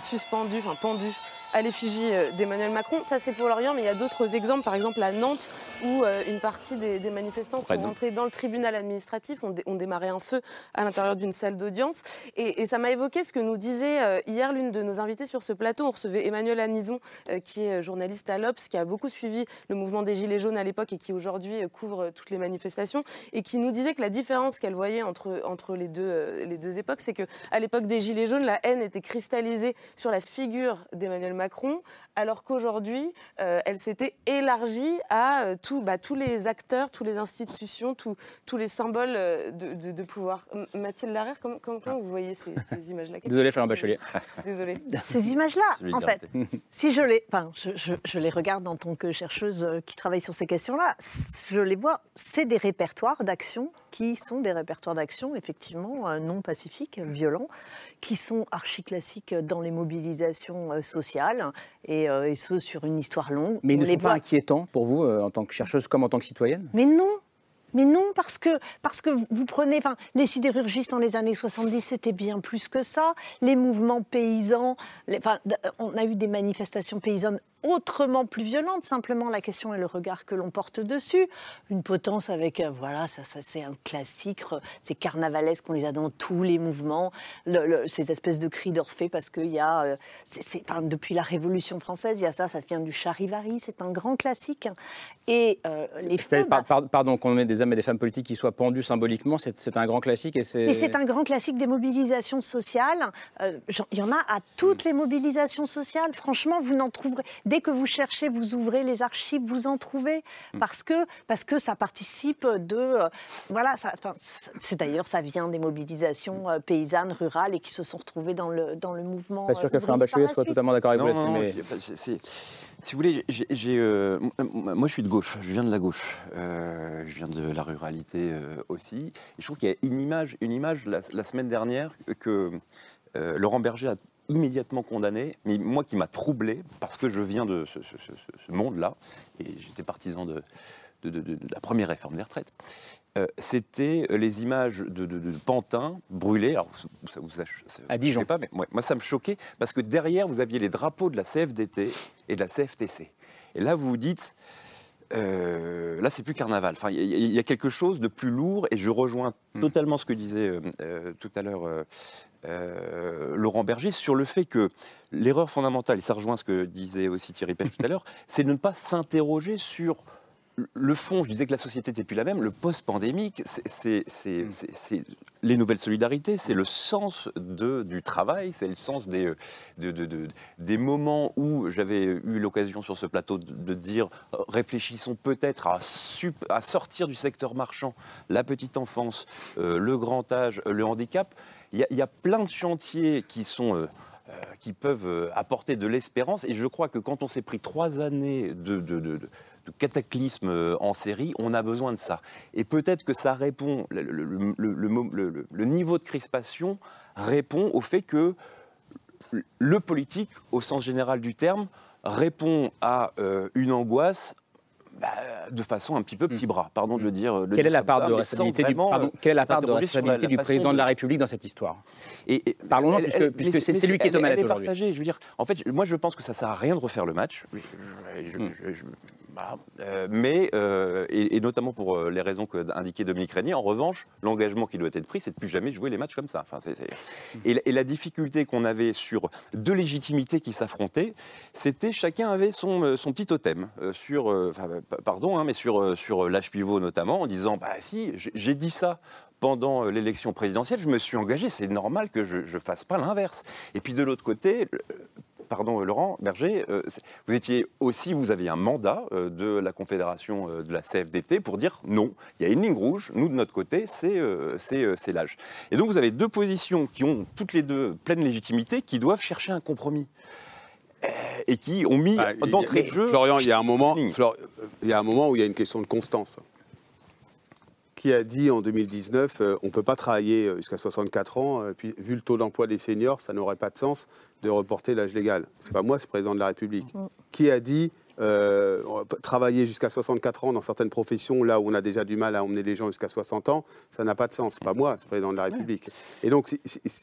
Speaker 17: suspendu, enfin pendu à l'effigie euh, d'Emmanuel Macron. Ça, c'est pour l'Orient, mais il y a d'autres exemples, par exemple à Nantes, où euh, une partie des, des manifestants
Speaker 16: Près
Speaker 17: sont rentrés dans le tribunal administratif, ont, dé- ont démarré un feu à l'intérieur d'une salle d'audience. Et, et ça m'a évoqué ce que nous disait euh, hier l'une de nos invités sur ce plateau. On recevait Emmanuel Anison, qui est journaliste à l'Obs, qui a beaucoup suivi le mouvement des Gilets jaunes à l'époque et qui aujourd'hui couvre toutes les manifestations, et qui nous disait que la différence qu'elle voyait entre, entre les, deux, les deux époques, c'est qu'à l'époque des Gilets jaunes, la haine était cristallisée sur la figure d'Emmanuel Macron, alors qu'aujourd'hui, euh, elle s'était élargie à euh, tout, bah, tous les acteurs, toutes les institutions, tous- tous les symboles euh, de, de- de pouvoir. Mathilde Larère, comment, comment- comment vous voyez ces, ces images-là?
Speaker 1: Désolé, Florent Bachelier.
Speaker 17: Désolé.
Speaker 14: Ces images-là, en fait, si je les, enfin, je, je- je les regarde en tant que chercheuse qui travaille sur ces questions-là, je les vois, c'est des répertoires d'actions qui sont des répertoires d'actions effectivement euh, non pacifiques, violents, qui sont archi-classiques dans les mobilisations euh, sociales et, euh, et ce sur une histoire longue.
Speaker 1: Mais ils ne sont pas inquiétants pour vous, euh, en tant que chercheuse comme en tant que citoyenne?
Speaker 14: Mais non, Mais non, parce que, parce que vous prenez, enfin, les sidérurgistes dans les années 70, c'était bien plus que ça. Les mouvements paysans, les- enfin, d- on a eu des manifestations paysannes autrement plus violentes. Simplement, la question est le regard que l'on porte dessus. Une potence avec, euh, voilà, ça, ça, c'est un classique, c'est carnavalesque, on les a dans tous les mouvements. Le- le- ces espèces de cris d'Orphée, parce qu'il y a, euh, enfin, depuis la Révolution française, il y a ça, ça vient du charivari, c'est un grand classique. Et euh, les
Speaker 1: par- par- Pardon, qu'on met des hommes et des femmes politiques qui soient pendus symboliquement, c'est un grand classique et c'est.
Speaker 14: Mais c'est un grand classique des mobilisations sociales. Euh, Il y en a à toutes les mobilisations sociales. Franchement, vous n'en trouverez. Dès que vous cherchez, vous ouvrez les archives, vous en trouvez. Parce que, parce que ça participe de. euh, voilà, c'est d'ailleurs, ça vient des mobilisations euh, paysannes, rurales et qui se sont retrouvées dans le, dans le mouvement.
Speaker 1: Pas sûr
Speaker 14: euh,
Speaker 1: que
Speaker 14: par
Speaker 1: Bachelier soit totalement d'accord avec vous
Speaker 16: Non,
Speaker 1: là-dessus.
Speaker 16: non,
Speaker 1: mais-
Speaker 16: non, c'est- c'est- si vous voulez, j'ai, moi je suis de gauche, je viens de la gauche, Euh, je viens de la ruralité euh, aussi. Et je trouve qu'il y a une image, une image la, la semaine dernière que euh, Laurent Berger a immédiatement condamné, mais moi qui m'a troublé parce que je viens de ce, ce- ce- ce monde-là et j'étais partisan de, de- de- de- de la première réforme des retraites. euh, c'était les images de, de, pantins brûlés. Alors, ça vous
Speaker 1: À Dijon.
Speaker 16: pas, mais moi, moi, ça me choquait parce que derrière, vous aviez les drapeaux de la CFDT et de la CFTC. Et là, vous vous dites, euh, là, c'est plus carnaval. Enfin, il y, a- il y a quelque chose de plus lourd et je rejoins totalement ce que disait euh, euh, tout à l'heure euh, Laurent Berger sur le fait que l'erreur fondamentale, et ça rejoint ce que disait aussi Thierry Pech tout à l'heure, c'est de ne pas s'interroger sur le fond, je disais que la société n'était plus la même. Le post-pandémique, c'est- c'est les nouvelles solidarités, c'est le sens de, du travail, c'est le sens des, euh, de- de- de- des moments où j'avais eu l'occasion sur ce plateau de, dire euh, réfléchissons peut-être à, sortir du secteur marchand, la petite enfance, euh, le grand âge, le handicap. Il y, a- il y a plein de chantiers qui sont. euh, qui peuvent apporter de l'espérance. Et je crois que quand on s'est pris trois années de, de, de- de cataclysme euh, en série, on a besoin de ça. Et peut-être que ça répond, le, niveau de crispation répond au fait que le politique, au sens général du terme, répond à euh, une angoisse bah, de façon un petit peu petit bras, pardon de le dire. le
Speaker 1: Quelle est
Speaker 16: dire
Speaker 1: la part
Speaker 16: ça,
Speaker 1: de responsabilité du,
Speaker 16: vraiment,
Speaker 1: pardon, quelle est la part de
Speaker 16: la- la
Speaker 1: du président de
Speaker 16: de-
Speaker 1: la République dans cette histoire?
Speaker 16: Et, et-
Speaker 1: Parlons-en, puisque- puisque c'est- lui qui est
Speaker 16: elle est
Speaker 1: aujourd'hui.
Speaker 16: Je veux dire, en fait, moi, je pense que ça sert à rien de refaire le match. Je- je- voilà. Euh, mais, euh, et, notamment pour euh, les raisons qu'a indiqué Dominique Régnier, en revanche, l'engagement qui doit être pris, c'est de plus jamais jouer les matchs comme ça. Et, la- difficulté qu'on avait sur deux légitimités qui s'affrontaient, c'était chacun avait son, petit totem sur, euh, pardon, hein, mais sur, sur l'âge pivot notamment, en disant, bah si, j'ai- dit ça pendant l'élection présidentielle, je me suis engagé, c'est normal que je ne fasse pas l'inverse. Et puis de l'autre côté, pardon Laurent Berger, euh, vous étiez aussi, vous aviez un mandat euh, de la Confédération euh, de la CFDT pour dire non, il y a une ligne rouge, nous de notre côté, c'est euh, euh, l'âge. Et donc vous avez deux positions qui ont toutes les deux pleine légitimité, qui doivent chercher un compromis. Euh, Et qui ont mis
Speaker 11: Bah,
Speaker 16: d'entrée de jeu.
Speaker 11: Florian, il y a un moment, il y a un moment où il y a une question de constance. Qui a dit en 2019, euh, on ne peut pas travailler euh, jusqu'à 64 ans, euh, puis vu le taux d'emploi des seniors, ça n'aurait pas de sens de reporter l'âge légal. C'est pas moi, c'est le président de la République. Qui a dit euh, travailler jusqu'à 64 ans dans certaines professions, là où on a déjà du mal à emmener les gens jusqu'à 60 ans, ça n'a pas de sens. C'est pas moi, c'est le président de la République. Et donc,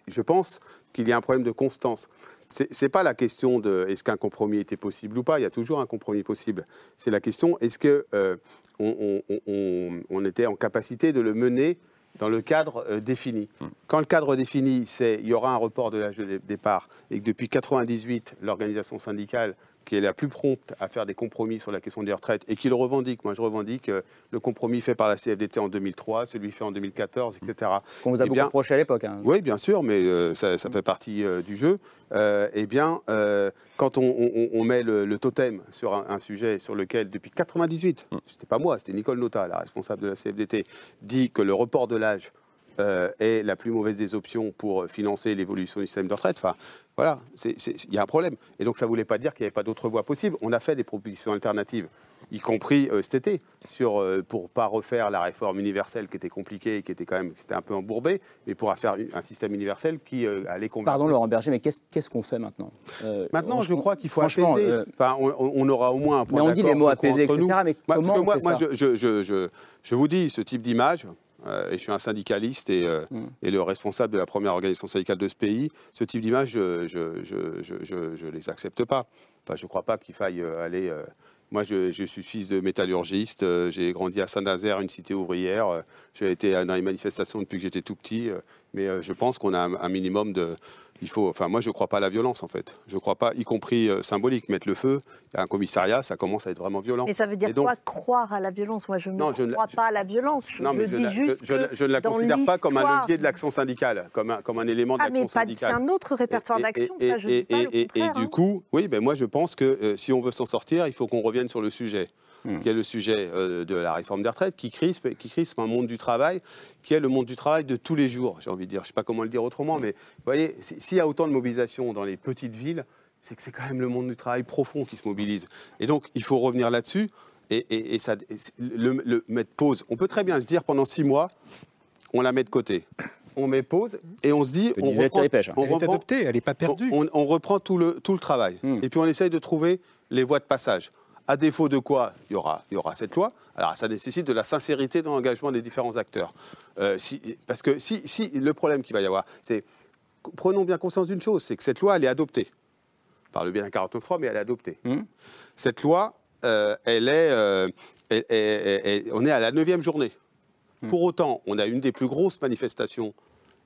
Speaker 11: je pense qu'il y a un problème de constance. C'est pas la question de est-ce qu'un compromis était possible ou pas. Il y a toujours un compromis possible. C'est la question est-ce que euh, on, on- on- on était en capacité de le mener dans le cadre euh, défini. Quand le cadre défini, c'est il y aura un report de l'âge de dé- départ et que depuis 98, l'organisation syndicale qui est la plus prompte à faire des compromis sur la question des retraites et qui le revendique. Moi, je revendique euh, le compromis fait par la CFDT en 2003, celui fait en 2014, etc.
Speaker 1: Qu'on vous a
Speaker 11: Eh
Speaker 1: beaucoup
Speaker 11: bien,
Speaker 1: reproché à l'époque. hein.
Speaker 11: oui, bien sûr, mais euh, ça, ça fait partie euh, du jeu. Euh, eh bien, euh, quand on, on- on met le, le totem sur un, un sujet sur lequel, depuis 98, c'était pas moi, c'était Nicole Nota, la responsable de la CFDT, dit que le report de l'âge euh, est la plus mauvaise des options pour financer l'évolution du système de retraite. Enfin, voilà, il y a un problème. Et donc, ça ne voulait pas dire qu'il n'y avait pas d'autres voies possibles. On a fait des propositions alternatives y compris euh, cet été, sur, euh, pour pas refaire la réforme universelle qui était compliquée, qui était quand même, un peu embourbé, mais pour faire un système universel qui euh, allait convaincre.
Speaker 1: Pardon Laurent Berger, mais qu'est-ce qu'on fait maintenant? Euh,
Speaker 11: Maintenant, je crois qu'il faut apaiser.
Speaker 1: euh,
Speaker 11: Enfin, on, on aura au moins un point
Speaker 1: Mais on dit les mots
Speaker 11: nous.
Speaker 1: etc., mais
Speaker 11: Moi,
Speaker 1: comment
Speaker 11: que
Speaker 1: on
Speaker 11: moi,
Speaker 1: fait
Speaker 11: moi,
Speaker 1: ça?
Speaker 11: je, je- je- je- je vous dis, ce type d'image, euh, et je suis un syndicaliste et, euh,
Speaker 1: Mm.
Speaker 11: et le responsable de la première organisation syndicale de ce pays, ce type d'image, je je, je, je, je- je les accepte pas. Enfin, je ne crois pas qu'il faille euh, aller... euh, moi, je, je suis fils de métallurgiste. j'ai grandi à Saint-Nazaire, une cité ouvrière. j'ai été dans les manifestations depuis que j'étais tout petit. Mais euh, je pense qu'on a un, un minimum de. Il faut. Enfin, moi, je ne crois pas à la violence, en fait. Je ne crois pas, y compris euh, symbolique, mettre le feu à un commissariat, ça commence à être vraiment violent.
Speaker 14: Mais ça veut dire
Speaker 11: donc-
Speaker 14: quoi croire à la violence? Moi, je ne
Speaker 11: Non, je ne-
Speaker 14: crois pas à la violence. Je,
Speaker 11: non, mais
Speaker 14: je
Speaker 11: je,
Speaker 14: dis
Speaker 11: la- je-
Speaker 14: juste
Speaker 11: je ne-
Speaker 14: que
Speaker 11: je ne la considère pas comme un levier de l'action syndicale, comme un, comme un élément de
Speaker 14: Ah,
Speaker 11: l'action syndicale.
Speaker 14: c'est un autre répertoire d'action, ça, je
Speaker 11: et-
Speaker 14: dis pas le
Speaker 11: et- et-
Speaker 14: contraire,
Speaker 11: Et du
Speaker 14: hein.
Speaker 11: coup, oui, ben moi je pense que euh, si on veut s'en sortir, il faut qu'on revienne sur le sujet,
Speaker 1: Hmm.
Speaker 11: qui est le sujet euh, de la réforme des retraites, qui crispe, qui crispe un monde du travail, qui est le monde du travail de tous les jours, j'ai envie de dire. Je ne sais pas comment le dire autrement, mais vous voyez, si- s'il y a autant de mobilisation dans les petites villes, c'est que c'est quand même le monde du travail profond qui se mobilise. Et donc, il faut revenir là-dessus. Et, et- et ça, et c'est- le, le mettre pause. On peut très bien se dire pendant six mois, on la met de côté. On met pause et on se dit. On
Speaker 1: Thierry Pêche.
Speaker 11: on
Speaker 13: Elle est
Speaker 11: reprend-
Speaker 13: adoptée, elle n'est pas perdue.
Speaker 11: on, on reprend tout le, tout le travail.
Speaker 1: Hmm.
Speaker 11: Et puis on essaye de trouver les voies de passage. À défaut de quoi, il y aura, il y aura cette loi. Alors ça nécessite de la sincérité dans l'engagement des différents acteurs. Euh, si- parce que si, si le problème qu'il va y avoir, c'est prenons bien conscience d'une chose, c'est que cette loi, elle est adoptée par le biais d'un 49.3, mais elle est adoptée.
Speaker 1: Hmm.
Speaker 11: Cette loi, euh, elle est, euh, elle- elle- elle- on est à la neuvième journée.
Speaker 1: Hmm.
Speaker 11: Pour autant, on a une des plus grosses manifestations,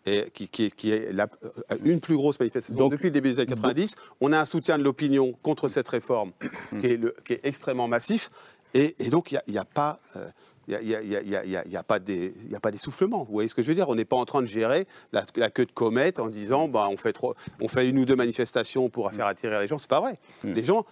Speaker 11: et qui, qui- qui est la- euh, une plus grosse manifestation
Speaker 1: Donc-
Speaker 11: depuis le début des années 90. On a un soutien de l'opinion contre cette réforme qui, est le- qui est extrêmement massif. Et, et donc, il n'y a pas. euh, il n'y a, a- a- a- pas des- il y a pas d'essoufflement. Vous voyez ce que je veux dire? On n'est pas en train de gérer la, la queue de comète en disant bah, on, fait trop- on fait une ou deux manifestations pour faire attirer les gens. C'est pas vrai. Les gens,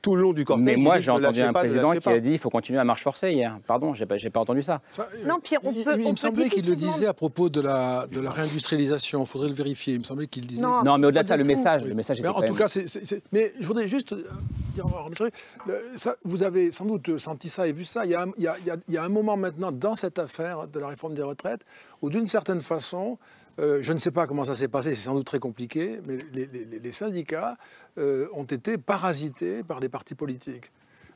Speaker 11: tout, le long du cortège.
Speaker 1: Mais moi, j'ai entendu un
Speaker 11: pas,
Speaker 1: président qui
Speaker 11: pas.
Speaker 1: a dit il faut continuer à marche forcée hier. Pardon, j'ai pas, j'ai pas entendu ça.
Speaker 14: Non, Pierre, on
Speaker 15: Il,
Speaker 14: peut.
Speaker 15: il
Speaker 14: on
Speaker 15: me semblait qu'il le disait à propos de la, de la réindustrialisation. Il faudrait le vérifier. Il me semblait qu'il disait.
Speaker 14: Non,
Speaker 1: Non, mais au-delà de ça, le message,
Speaker 15: Oui.
Speaker 1: le message
Speaker 15: Mais
Speaker 1: était
Speaker 15: en tout
Speaker 1: même-
Speaker 15: cas, mais je voudrais juste euh, dire, vous avez sans doute senti ça et vu ça. Il y a un moment maintenant dans cette affaire de la réforme des retraites où, d'une certaine façon, euh, je ne sais pas comment ça s'est passé, c'est sans doute très compliqué, mais les, les- les syndicats euh, ont été parasités par les partis politiques.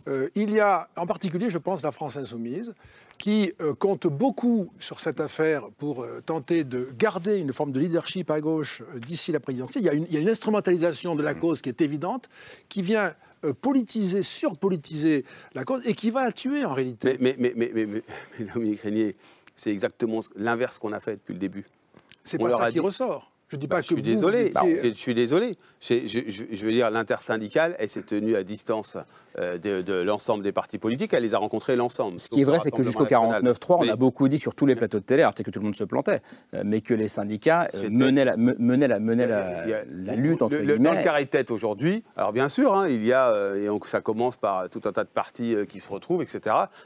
Speaker 15: Euh, il y a en particulier, je pense, la France insoumise, qui euh, compte beaucoup sur cette affaire pour euh, tenter de garder une forme de leadership à gauche d'ici la présidentielle. Il y, a une, il y a une instrumentalisation de la cause qui est évidente, qui vient politiser, surpolitiser la cause et qui va la tuer en réalité.
Speaker 11: Mais, mais, mais, mais, mais, mais Dominique Régnier, c'est exactement l'inverse qu'on a fait depuis le début.
Speaker 15: C'est pas ça qui ressort. Je dis
Speaker 11: Bah,
Speaker 15: pas
Speaker 11: je
Speaker 15: que
Speaker 11: suis
Speaker 15: vous,
Speaker 11: désolé.
Speaker 15: vous étiez-
Speaker 11: Je, je suis désolé. Je, je- je- je veux dire, l'intersyndicale, elle s'est tenue à distance euh, de, de l'ensemble des partis politiques. Elle les a rencontrés l'ensemble.
Speaker 1: Ce qui est vrai, c'est que jusqu'au 49.3, on a beaucoup dit sur tous les plateaux de télé, alors peut-être que tout le monde se plantait, euh, mais que les syndicats euh, menaient la, me- menaient la, menaient la, la lutte, entre
Speaker 11: le, le-
Speaker 1: guillemets.
Speaker 11: Dans le carré de tête aujourd'hui, alors bien sûr, hein, il y a, euh, et donc ça commence par tout un tas de partis euh, qui se retrouvent, etc.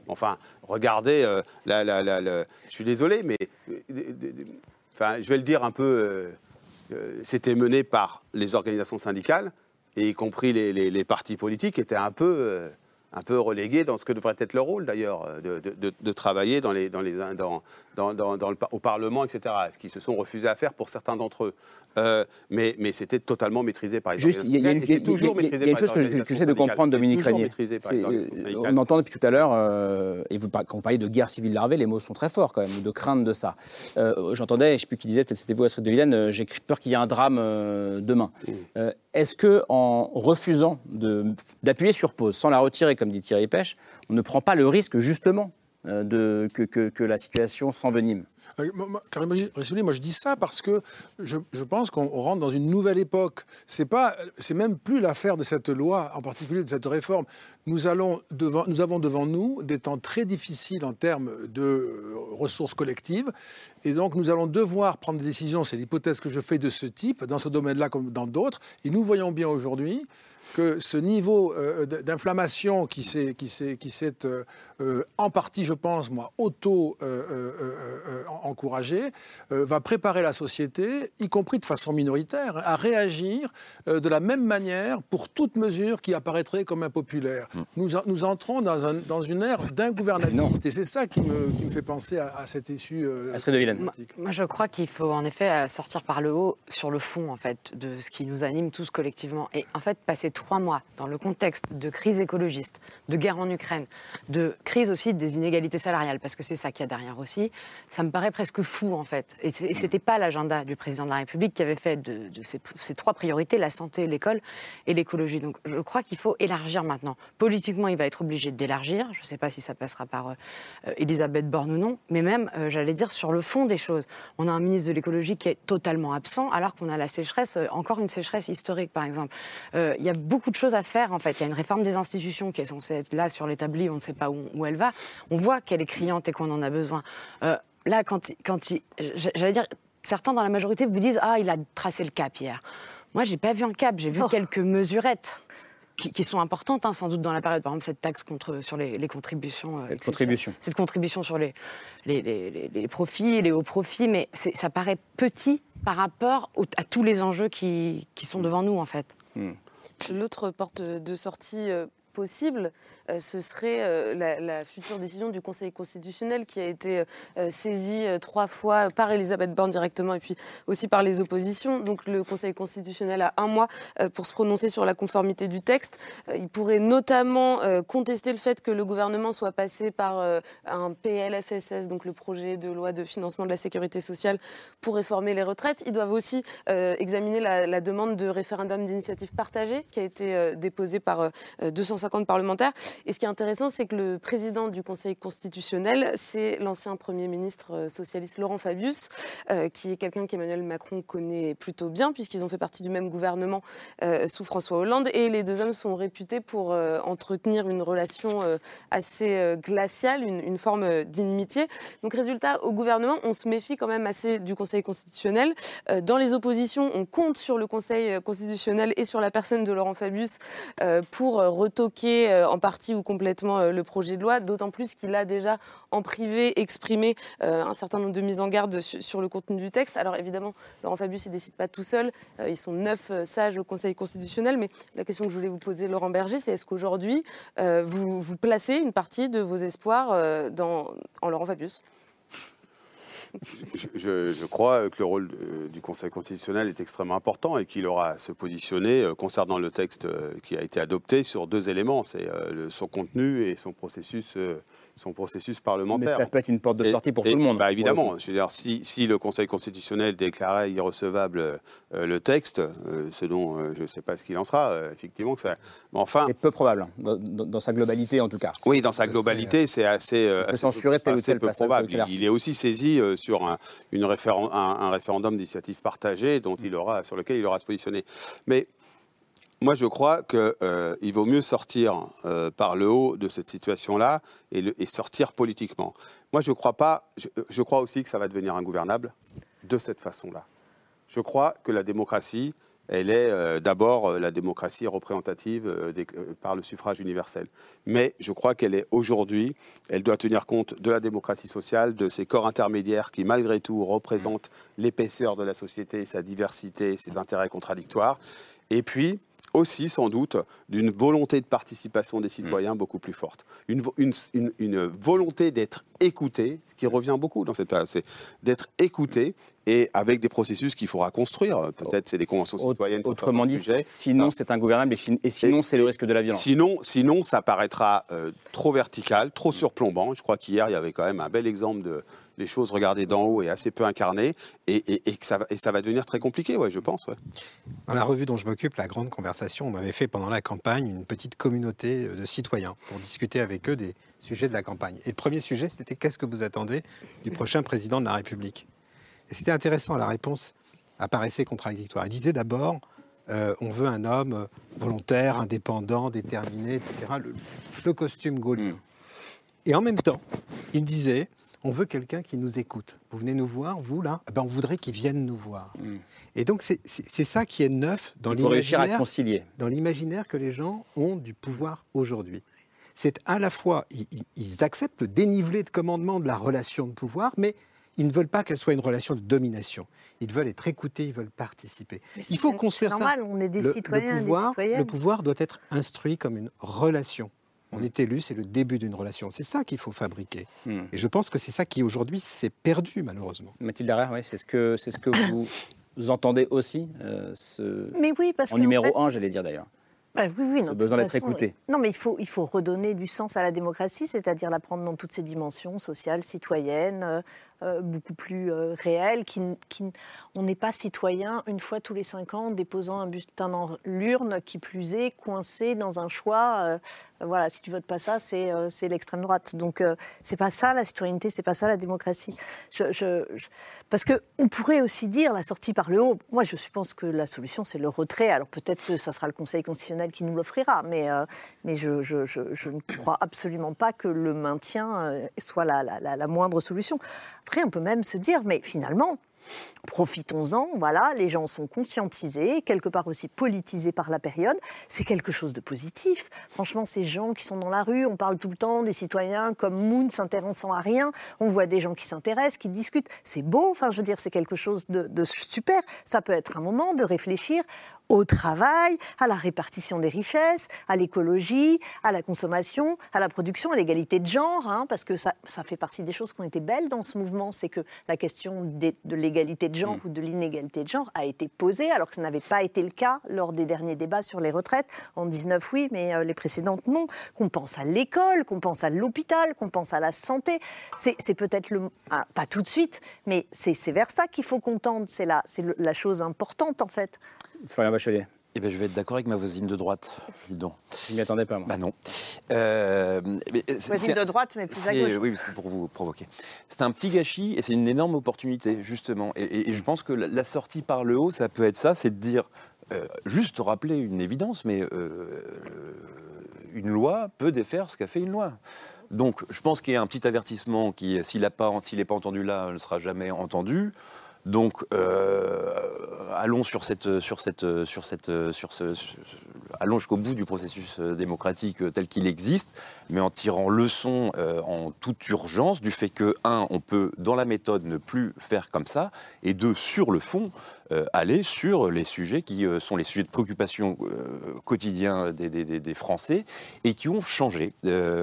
Speaker 11: Mais Enfin, regardez, euh, la- la- la- la- je suis désolé, mais enfin, je vais le dire un peu, c'était mené par les organisations syndicales, et y compris les, les- partis politiques, qui étaient un peu, euh, un peu relégués dans ce que devrait être leur rôle d'ailleurs, euh, de, de- de- de travailler dans les, dans les, dans, dans, dans- dans le, par- au Parlement, etc. Ce qu'ils se sont refusés à faire pour certains d'entre eux. Euh, mais mais c'était totalement maîtrisé par les
Speaker 1: Juste, il y y y y a- une chose que j'essaie de comprendre. Dominique Régnier. euh. On entend depuis tout à l'heure, euh, et vous, quand vous parlez de guerre civile larvée, les mots sont très forts quand même, de crainte de ça. Euh, J'entendais, je ne sais plus qui disait, peut-être c'était vous, Astrid de Villene, j'ai peur qu'il y ait un drame demain.
Speaker 11: Mmh.
Speaker 1: Est-ce que en refusant d'appuyer sur pause, sans la retirer, comme dit Thierry Pêche, on ne prend pas le risque justement euh, que, la situation s'envenime?
Speaker 15: Karim Rissouli, moi je dis ça parce que je, je pense qu'on rentre dans une nouvelle époque. C'est pas, c'est même plus l'affaire de cette loi, en particulier de cette réforme. Nous allons devant, nous avons devant nous des temps très difficiles en termes de euh, ressources collectives, et donc nous allons devoir prendre des décisions. C'est l'hypothèse que je fais de ce type, dans ce domaine-là comme dans d'autres. Et nous voyons bien aujourd'hui que ce niveau euh, d'inflammation qui s'est, qui s'est, qui s'est euh, euh, en partie, je pense, moi, auto-encouragé, va préparer la société, y compris de façon minoritaire, à réagir euh, de la même manière pour toute mesure qui apparaîtrait comme impopulaire. Nous, en- nous entrons dans, un- dans une ère d'ingouvernabilité. C'est ça qui me, qui me fait penser à, à cette issue. euh,
Speaker 12: Moi, moi, je crois qu'il faut en effet sortir par le haut sur le fond en fait de ce qui nous anime tous collectivement et en fait passer trois mois dans le contexte de crise écologiste, de guerre en Ukraine, de crise aussi des inégalités salariales parce que c'est ça qu'il y a derrière aussi. Ça me paraît presque fou en fait et et c'était pas l'agenda du président de la République qui avait fait de, de ces, trois priorités la santé, l'école et l'écologie. Donc je crois qu'il faut élargir maintenant. Politiquement, il va être obligé d'élargir. Je ne sais pas si ça passera par euh, Elisabeth Borne ou non, mais même, euh, j'allais dire, sur le fond des choses. On a un ministre de l'écologie qui est totalement absent, alors qu'on a la sécheresse, euh, encore une sécheresse historique, par exemple. Beaucoup de choses à faire, en fait. Il y a une réforme des institutions qui est censée être là sur l'établi, on ne sait pas où, où elle va. On voit qu'elle est criante et qu'on en a besoin. Euh, là, quand, il- quand j'allais dire, certains dans la majorité vous disent Ah, il a tracé le cap hier. Moi, j'ai pas vu un cap, j'ai vu quelques mesurettes qui, qui sont importantes, hein, sans doute dans la période. Par exemple, cette taxe contre, sur les, les contributions. euh,
Speaker 1: Cette contribution.
Speaker 12: Cette contribution sur les, les, les- les- les profits, les hauts profits, mais ça paraît petit par rapport au- à tous les enjeux qui, qui sont devant nous, en fait.
Speaker 17: L'autre porte de sortie euh, possible, ce serait euh, la, future décision du Conseil constitutionnel qui a été euh, saisie euh, trois fois par Elisabeth Borne directement et puis aussi par les oppositions. Donc le Conseil constitutionnel a un mois euh, pour se prononcer sur la conformité du texte. Euh, il pourrait notamment euh, contester le fait que le gouvernement soit passé par euh, un PLFSS, donc le projet de loi de financement de la sécurité sociale, pour réformer les retraites. Ils doivent aussi euh, examiner la, demande de référendum d'initiative partagée qui a été euh, déposée par euh, 250 parlementaires. Et ce qui est intéressant, c'est que le président du Conseil constitutionnel, c'est l'ancien Premier ministre euh, socialiste Laurent Fabius, euh, qui est quelqu'un qu'Emmanuel Macron connaît plutôt bien, puisqu'ils ont fait partie du même gouvernement euh, sous François Hollande. Et les deux hommes sont réputés pour entretenir une relation assez glaciale, une, une forme d'inimitié. Donc, résultat, au gouvernement, on se méfie quand même assez du Conseil constitutionnel. Dans les oppositions, on compte sur le Conseil constitutionnel et sur la personne de Laurent Fabius pour retoquer en partie ou complètement euh, le projet de loi, d'autant plus qu'il a déjà en privé exprimé euh, un certain nombre de mises en garde su- sur le contenu du texte. Alors évidemment, Laurent Fabius ne décide pas tout seul, Euh, ils sont neuf sages au Conseil constitutionnel, mais la question que je voulais vous poser, Laurent Berger, c'est est-ce qu'aujourd'hui, vous, placez une partie de vos espoirs dans, en Laurent Fabius?
Speaker 11: Je, crois que le rôle euh, du Conseil constitutionnel est extrêmement important et qu'il aura à se positionner euh, concernant le texte euh, qui a été adopté sur deux éléments, c'est son contenu et son processus, son processus parlementaire.
Speaker 1: Mais ça peut être une porte de
Speaker 11: Et-
Speaker 1: sortie pour
Speaker 11: et-
Speaker 1: tout le monde.
Speaker 11: bah, évidemment. veux dire, si, si le Conseil constitutionnel déclarait irrecevable euh, le texte, euh, ce dont euh, je ne sais pas ce qu'il en sera, effectivement, que ça. Mais enfin.
Speaker 1: C'est peu probable, hein, dans, sa globalité en tout cas.
Speaker 11: Oui, dans sa globalité, c'est assez, assez
Speaker 1: censurer tel ou
Speaker 11: assez peu probable. Il est aussi saisi sur un, une référen- un, un référendum d'initiative partagée dont il aura, sur lequel il aura à se positionner. Mais moi, je crois qu'il vaut mieux sortir euh, par le haut de cette situation-là et, sortir politiquement. Moi, je crois pas. Je, crois aussi que ça va devenir ingouvernable de cette façon-là. Je crois que la démocratie, elle est euh, d'abord euh, la démocratie représentative euh, euh, par le suffrage universel. Mais je crois qu'elle est aujourd'hui, elle doit tenir compte de la démocratie sociale, de ces corps intermédiaires qui, malgré tout, représentent l'épaisseur de la société, sa diversité, ses intérêts contradictoires. Et puis, aussi sans doute d'une volonté de participation des citoyens beaucoup plus forte. Une, vo- une- une- une volonté d'être écouté, ce qui revient beaucoup dans cette c'est d'être écouté et avec des processus qu'il faudra construire. Peut-être c'est des conventions citoyennes.
Speaker 1: Autrement dit, sinon c'est ingouvernable et, et sinon c'est le risque de la violence.
Speaker 11: Sinon, sinon ça paraîtra euh, trop vertical, trop surplombant. Je crois qu'hier, il y avait quand même un bel exemple de les choses regardées d'en haut et assez peu incarnées, et, et- et que ça, va- et ça va devenir très compliqué, ouais, je pense. ouais.
Speaker 13: Dans la revue dont je m'occupe, la grande conversation, on m'avait fait pendant la campagne une petite communauté de citoyens pour discuter avec eux des sujets de la campagne. Et le premier sujet, c'était qu'est-ce que vous attendez du prochain président de la République? Et c'était intéressant, la réponse apparaissait contradictoire. Il disait d'abord, euh, on veut un homme volontaire, indépendant, déterminé, etc. Le, le costume gaulien. Et en même temps, il disait, on veut quelqu'un qui nous écoute. Vous venez nous voir, vous là, eh ben, on voudrait qu'il vienne nous voir. Et donc c'est c'est ça qui est neuf dans
Speaker 1: Hmm. Il faut réussir à
Speaker 13: l'imaginaire
Speaker 1: concilier.
Speaker 13: dans l'imaginaire que les gens ont du pouvoir aujourd'hui. C'est à la fois, ils, acceptent le dénivelé de commandement de la relation de pouvoir, mais ils ne veulent pas qu'elle soit une relation de domination. Ils veulent être écoutés, ils veulent participer.
Speaker 14: Mais
Speaker 13: Il faut construire
Speaker 14: c'est
Speaker 13: ça.
Speaker 14: normal, on est des
Speaker 13: Le-
Speaker 14: citoyens des citoyennes.
Speaker 13: Le pouvoir doit être instruit comme une relation. On est élu, c'est le début d'une relation. C'est ça qu'il faut fabriquer.
Speaker 1: Hmm.
Speaker 13: Et je pense que c'est ça qui aujourd'hui s'est perdu malheureusement.
Speaker 1: Mathilde Arrère, oui, c'est ce que, c'est ce que vous, vous entendez aussi, euh, ce...
Speaker 14: Mais oui, parce
Speaker 1: en
Speaker 14: qu'en
Speaker 1: numéro
Speaker 14: fait-
Speaker 1: 1, j'allais dire d'ailleurs.
Speaker 14: Bah oui, oui, non,
Speaker 1: besoin
Speaker 14: toute
Speaker 1: d'être
Speaker 14: façon,
Speaker 1: écouté.
Speaker 14: Non, mais il faut, il faut redonner du sens à la démocratie, c'est-à-dire la prendre dans toutes ses dimensions, sociales, citoyennes, euh, beaucoup plus euh, réelles. Qui, on n'est pas citoyen une fois tous les cinq ans, déposant un bulletin dans l'urne, qui plus est, coincé dans un choix. euh, voilà, si tu votes pas ça, c'est euh, c'est l'extrême droite. Donc, c'est pas ça la citoyenneté, c'est pas ça la démocratie. Parce que on pourrait aussi dire la sortie par le haut. Moi, je pense que la solution, c'est le retrait. Alors peut-être que ça sera le Conseil constitutionnel qui nous l'offrira, mais, mais je, ne crois absolument pas que le maintien soit la moindre solution. Après, on peut même se dire, mais finalement, Profitons-en, voilà, les gens sont conscientisés, quelque part aussi politisés par la période, c'est quelque chose de positif. Franchement, ces gens qui sont dans la rue, on parle tout le temps des citoyens comme Moon s'intéressant à rien, on voit des gens qui s'intéressent, qui discutent, c'est beau, enfin je veux dire, c'est quelque chose de, de super. Ça peut être un moment de réfléchir au travail, à la répartition des richesses, à l'écologie, à la consommation, à la production, à l'égalité de genre, hein, parce que ça, ça fait partie des choses qui ont été belles dans ce mouvement, c'est que la question de l'égalité de genre ou de l'inégalité de genre a été posée, alors que ça n'avait pas été le cas lors des derniers débats sur les retraites. En 19, oui, mais euh, les précédentes, non. Qu'on pense à l'école, qu'on pense à l'hôpital, qu'on pense à la santé. C'est peut-être le... ah, pas tout de suite, mais c'est vers ça qu'il faut qu'on tende. C'est la, la chose importante, en fait.
Speaker 1: Florian Bachelet.
Speaker 16: Eh ben, je vais être d'accord avec ma voisine de droite, dis donc.
Speaker 1: Je m'y attendais pas, moi.
Speaker 16: Bah non. Euh, mais c'est-
Speaker 14: Voisine de droite, mais plus à gauche.
Speaker 16: Oui, c'est pour vous provoquer. C'est un petit gâchis et c'est une énorme opportunité, justement. Et, et- et je pense que la, la sortie par le haut, ça peut être ça, c'est de dire, euh, juste rappeler une évidence, mais euh, une loi peut défaire ce qu'a fait une loi. Donc, je pense qu'il y a un petit avertissement qui, s'il n'est pas, pas entendu là, ne sera jamais entendu. Donc, euh, allons sur cette, sur allons jusqu'au bout du processus euh, démocratique euh, tel qu'il existe, mais en tirant leçon euh, en toute urgence du fait que un, on peut dans la méthode ne plus faire comme ça, et deux, sur le fond, euh, aller sur les sujets qui euh, sont les sujets de préoccupation euh, quotidien des, des- des- des Français et qui ont changé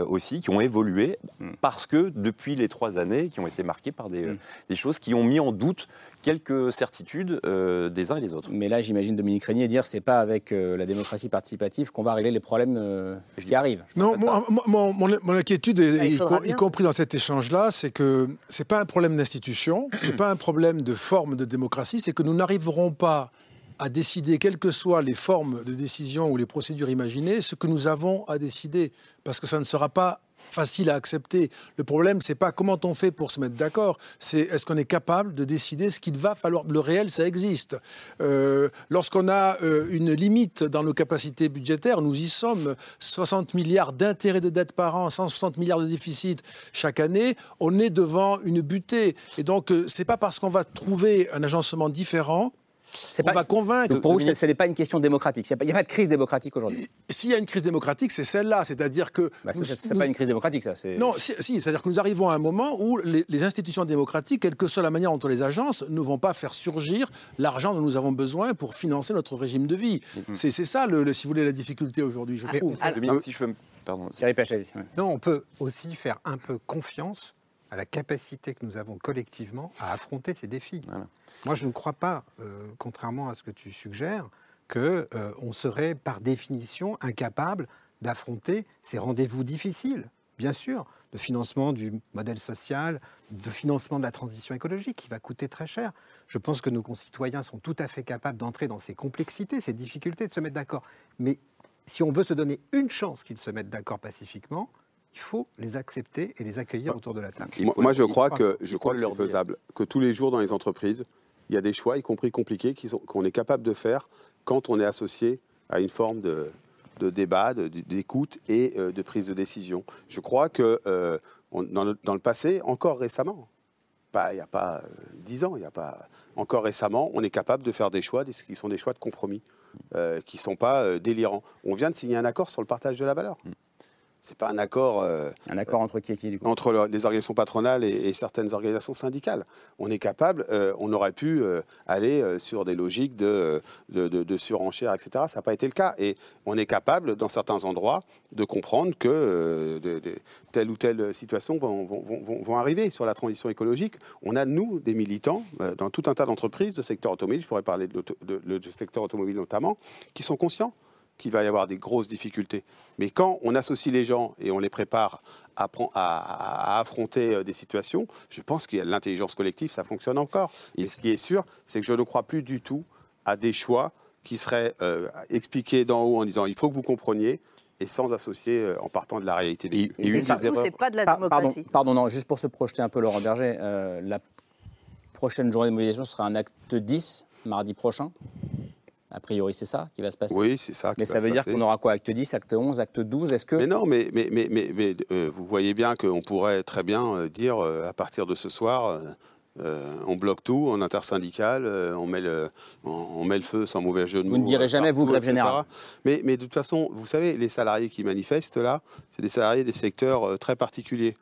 Speaker 16: aussi, qui ont évolué parce que depuis les trois années, qui ont été marquées par des, des choses qui ont mis en doute quelques certitudes euh, des uns et des autres.
Speaker 1: Mais là, j'imagine Dominique Régnier dire c'est pas avec euh, la démocratie participative qu'on va régler les problèmes euh, qui arrivent.
Speaker 15: Non, mon, mon- mon inquiétude, est-
Speaker 1: Bah, il
Speaker 15: y, y compris dans cet échange-là, c'est que c'est pas un problème d'institution, c'est pas un problème de forme de démocratie, c'est que nous n'arriverons pas à décider, quelles que soient les formes de décision ou les procédures imaginées, ce que nous avons à décider, parce que ça ne sera pas facile à accepter. Le problème, c'est pas comment on fait pour se mettre d'accord, c'est est-ce qu'on est capable de décider ce qu'il va falloir. Le réel, ça existe. Euh, Lorsqu'on a euh, une limite dans nos capacités budgétaires, nous y sommes. 60 milliards d'intérêts de dette par an, 160 milliards de déficit chaque année, on est devant une butée. Et donc, euh, c'est pas parce qu'on va trouver un agencement différent on
Speaker 1: pas-
Speaker 15: va convaincre.
Speaker 1: Donc pour vous, ce n'est pas une question démocratique. Il n'y a, pas de crise démocratique aujourd'hui.
Speaker 15: S'il y a une crise démocratique, c'est celle-là. C'est-à-dire que.
Speaker 1: Bah, c'est
Speaker 15: nous-
Speaker 1: pas une crise démocratique, ça. c'est-
Speaker 15: Non, si, si, c'est-à-dire que nous arrivons à un moment où les, les institutions démocratiques, quelle que soit la manière dont on les agences, ne vont pas faire surgir l'argent dont nous avons besoin pour financer notre régime de vie. C'est c'est ça, le, le- si vous voulez, la difficulté aujourd'hui, je trouve.
Speaker 16: Dominique, si je peux me- Pardon.
Speaker 13: Non, on peut aussi faire un peu confiance à la capacité que nous avons collectivement à affronter ces défis. Moi, je ne crois pas, euh, contrairement à ce que tu suggères, que euh, on serait par définition incapable d'affronter ces rendez-vous difficiles. Bien sûr, de financement du modèle social, de financement de la transition écologique, qui va coûter très cher. Je pense que nos concitoyens sont tout à fait capables d'entrer dans ces complexités, ces difficultés, de se mettre d'accord. Mais si on veut se donner une chance qu'ils se mettent d'accord pacifiquement, il faut les accepter et les accueillir autour de la table.
Speaker 11: Moi, moi, je crois que, je crois que c'est faisable. Que tous les jours dans les entreprises, il y a des choix, y compris compliqués, qu'on est capable de faire quand on est associé à une forme de, de débat, de- d'écoute et euh, de prise de décision. Je crois que euh, on- dans, le, dans le passé, encore récemment, pas- il n'y a pas euh, dix ans, il n'y a pas encore récemment, on est capable de faire des choix des- qui sont des choix de compromis, euh, qui ne sont pas euh, délirants. On vient de signer un accord sur le partage de la valeur. C'est pas un accord. euh,
Speaker 1: Un accord entre qui et qui, du coup?
Speaker 11: entre le- les organisations patronales et, et certaines organisations syndicales. On est capable, euh, on aurait pu euh, aller sur des logiques de, de, de- de surenchère, etc. Ça n'a pas été le cas. Et on est capable, dans certains endroits, de comprendre que de- telle ou telle situation vont, vont- vont- vont arriver sur la transition écologique. On a, nous, des militants, dans tout un tas d'entreprises, de secteur automobile, je pourrais parler de secteur automobile notamment, qui sont conscients qu'il va y avoir des grosses difficultés. Mais quand on associe les gens et on les prépare à, à- à- affronter euh, des situations, je pense qu'il y a l'intelligence collective, ça fonctionne encore. Et ce qui est sûr, c'est que je ne crois plus du tout à des choix qui seraient euh, expliqués d'en haut en disant il faut que vous compreniez et sans associer euh, en partant de la réalité. des-
Speaker 14: Et surtout,
Speaker 11: erreurs.
Speaker 14: c'est pas de la
Speaker 1: pardon,
Speaker 14: démocratie.
Speaker 1: pardon, non, juste pour se projeter un peu, Laurent Berger, euh, la prochaine journée de mobilisation sera un acte 10, mardi prochain. A priori, c'est ça qui va se passer.
Speaker 11: Oui, c'est ça. qui
Speaker 1: Mais
Speaker 11: va
Speaker 1: ça
Speaker 11: se
Speaker 1: veut dire qu'on aura quoi? Acte 10, acte 11, acte 12 Est-ce que.
Speaker 11: Mais non, mais, mais, mais, mais, euh, vous voyez bien qu'on pourrait très bien euh, dire euh, à partir de ce soir, euh, on bloque tout en intersyndical, euh, on, met le, on, on met le feu sans mauvais jeu de mots.
Speaker 1: Vous ne direz jamais, vous, grève générale.
Speaker 11: Mais, mais de toute façon, vous savez, les salariés qui manifestent là, c'est des salariés des secteurs euh, très particuliers.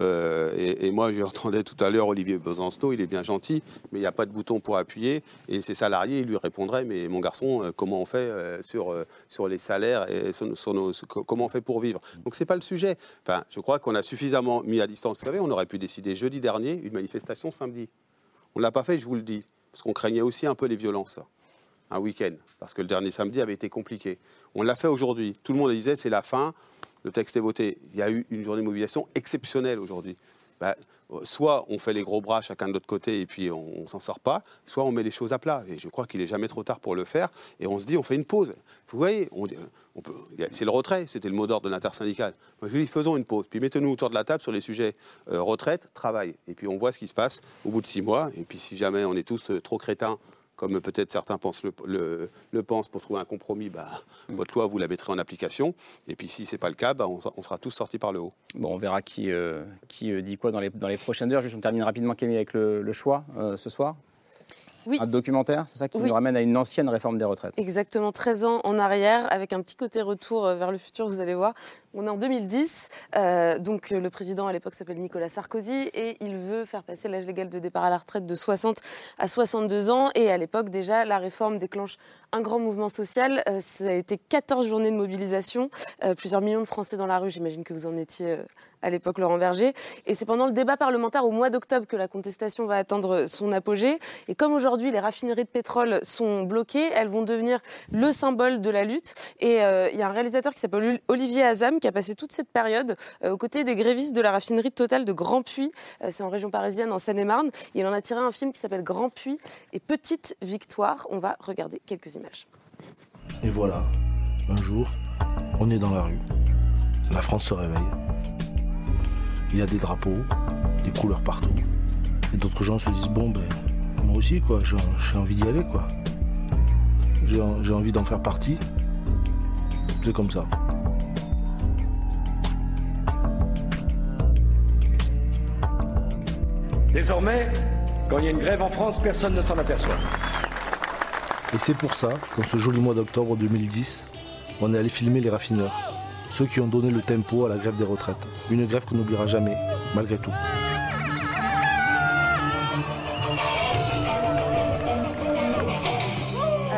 Speaker 11: Euh, et, et moi, j'entendais tout à l'heure Olivier Besancenot, il est bien gentil, mais il n'y a pas de bouton pour appuyer. Et ses salariés, ils lui répondraient Mais mon garçon, euh, comment on fait euh, sur, sur les salaires et sur, nos- comment on fait pour vivre? Donc, ce n'est pas le sujet. Enfin, je crois qu'on a suffisamment mis à distance. Vous savez, on aurait pu décider jeudi dernier une manifestation samedi. On ne l'a pas fait, je vous le dis, parce qu'on craignait aussi un peu les violences un week-end, parce que le dernier samedi avait été compliqué. On l'a fait aujourd'hui. Tout le monde disait c'est la fin, le texte est voté. Il y a eu une journée de mobilisation exceptionnelle aujourd'hui. Bah, soit on fait les gros bras chacun de notre côté et puis on, ne s'en sort pas, soit on met les choses à plat. Et je crois qu'il est jamais trop tard pour le faire. Et on se dit on fait une pause. Vous voyez, c'est le retrait, c'était le mot d'ordre de l'intersyndicale. Moi je dis faisons une pause, puis mettez-nous autour de la table sur les sujets euh, retraite, travail. Et puis on voit ce qui se passe au bout de six mois. Et puis si jamais on est tous euh, trop crétins comme peut-être certains pensent le, le- le pensent pour trouver un compromis, bah, votre loi, vous la mettrez en application. Et puis si ce n'est pas le cas, bah, on, on sera tous sortis par le haut.
Speaker 1: Bon, on verra qui, euh, qui euh, dit quoi dans les, dans les prochaines heures. Juste, on termine rapidement, Camille, avec le, le choix euh, ce soir.
Speaker 17: Oui.
Speaker 1: Un documentaire, c'est ça qui
Speaker 17: Oui.
Speaker 1: nous ramène à une ancienne réforme des retraites.
Speaker 17: Exactement, 13 ans en arrière, avec un petit côté retour euh, vers le futur, vous allez voir. On est en 2010, euh, donc euh, le président à l'époque s'appelle Nicolas Sarkozy et il veut faire passer l'âge légal de départ à la retraite de 60 à 62 ans. Et à l'époque, déjà, la réforme déclenche un grand mouvement social. Euh, ça a été 14 journées de mobilisation, euh, plusieurs millions de Français dans la rue, j'imagine que vous en étiez à l'époque, Laurent Berger. Et c'est pendant le débat parlementaire au mois d'octobre que la contestation va atteindre son apogée. Et comme aujourd'hui les raffineries de pétrole sont bloquées, elles vont devenir le symbole de la lutte. Et euh, il y a un réalisateur qui s'appelle Olivier Azam qui a passé toute cette période euh, aux côtés des grévistes de la raffinerie totale de Grand Puy. Euh, c'est en région parisienne, en Seine-et-Marne. Il en a tiré un film qui s'appelle Grand Puy et Petite Victoire. On va regarder quelques images.
Speaker 18: Et voilà, un jour, on est dans la rue. La France se réveille. Il y a des drapeaux, des couleurs partout. Et d'autres gens se disent bon ben moi aussi quoi, j'ai envie d'y aller quoi. J'ai envie d'en faire partie. C'est comme ça.
Speaker 19: Désormais, quand il y a une grève en France, personne ne s'en aperçoit.
Speaker 18: Et c'est pour ça qu'en ce joli mois d'octobre 2010, on est allé filmer les raffineurs. Ceux qui ont donné le tempo à la grève des retraites. Une grève qu'on n'oubliera jamais, malgré tout.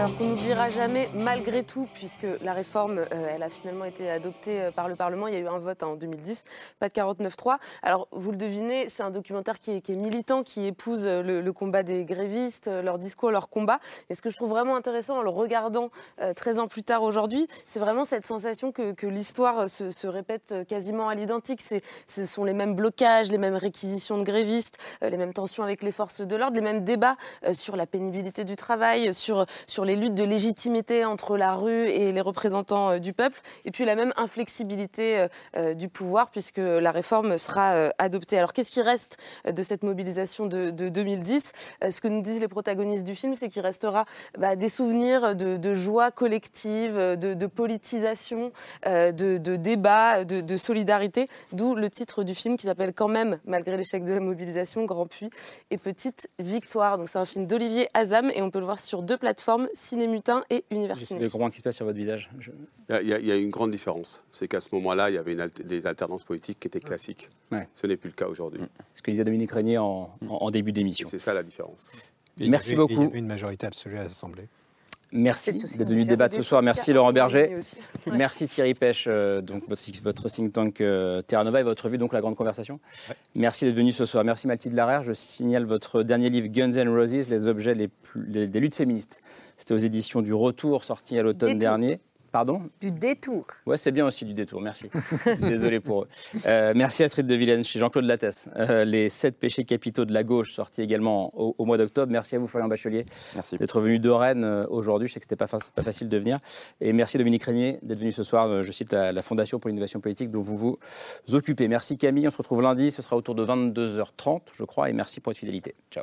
Speaker 17: Alors qu'on n'oubliera jamais, malgré tout, puisque la réforme, euh, elle a finalement été adoptée euh, par le Parlement. Il y a eu un vote en 2010, pas de 49-3. Alors, vous le devinez, c'est un documentaire qui est, militant, qui épouse euh, le, combat des grévistes, leur discours, leur combat. Et ce que je trouve vraiment intéressant en le regardant euh, 13 ans plus tard aujourd'hui, c'est vraiment cette sensation que, l'histoire se, répète quasiment à l'identique. Ce sont les mêmes blocages, les mêmes réquisitions de grévistes, les mêmes tensions avec les forces de l'ordre, les mêmes débats sur la pénibilité du travail, sur les lutte de légitimité entre la rue et les représentants du peuple, et puis la même inflexibilité du pouvoir, puisque la réforme sera adoptée. Alors qu'est-ce qui reste de cette mobilisation de, 2010 Ce que nous disent les protagonistes du film, c'est qu'il restera bah, des souvenirs de, joie collective, de, politisation, de, de débat, de, solidarité, d'où le titre du film qui s'appelle quand même, malgré l'échec de la mobilisation, Grand Puits et Petite Victoire. Donc c'est un film d'Olivier Azam et on peut le voir sur deux plateformes, Cinémutin et Universiné.
Speaker 1: Je comprendre ce qui se passe sur votre visage.
Speaker 11: Il, y a, une grande différence. C'est qu'à ce moment-là, il y avait des alternances politiques qui étaient classiques. Ce n'est plus le cas aujourd'hui.
Speaker 1: Ce que disait Dominique Régnier en, en début d'émission.
Speaker 11: C'est ça la différence.
Speaker 1: Merci beaucoup. Il y
Speaker 13: avait une majorité absolue à l'Assemblée.
Speaker 1: Merci d'être venu débattre ce soir. Merci Laurent Berger. Merci Thierry Pêche, euh, donc votre, think tank euh, Terra Nova et votre revue, donc La Grande Conversation. Merci d'être venu ce soir. Merci Mathilde Larère. Je signale votre dernier livre Guns N' Roses, les objets les plus, des luttes féministes. C'était aux éditions du Retour, sorti à l'automne dernier. Pardon?
Speaker 14: Du détour.
Speaker 1: Ouais, c'est bien aussi du détour, merci. Désolé pour eux. Euh, merci Astrid de Vilaine chez Jean-Claude Lattès. Euh, les sept péchés capitaux de la gauche, sortis également au, mois d'octobre. Merci à vous, Florian Bachelier, d'être venu de Rennes euh, aujourd'hui. Je sais que ce n'était pas, pas, facile de venir. Et merci Dominique Régnier d'être venu ce soir. Je cite la, la Fondation pour l'innovation politique dont vous vous occupez. Merci Camille. On se retrouve lundi. Ce sera autour de 22h30, je crois. Et merci pour votre fidélité. Ciao.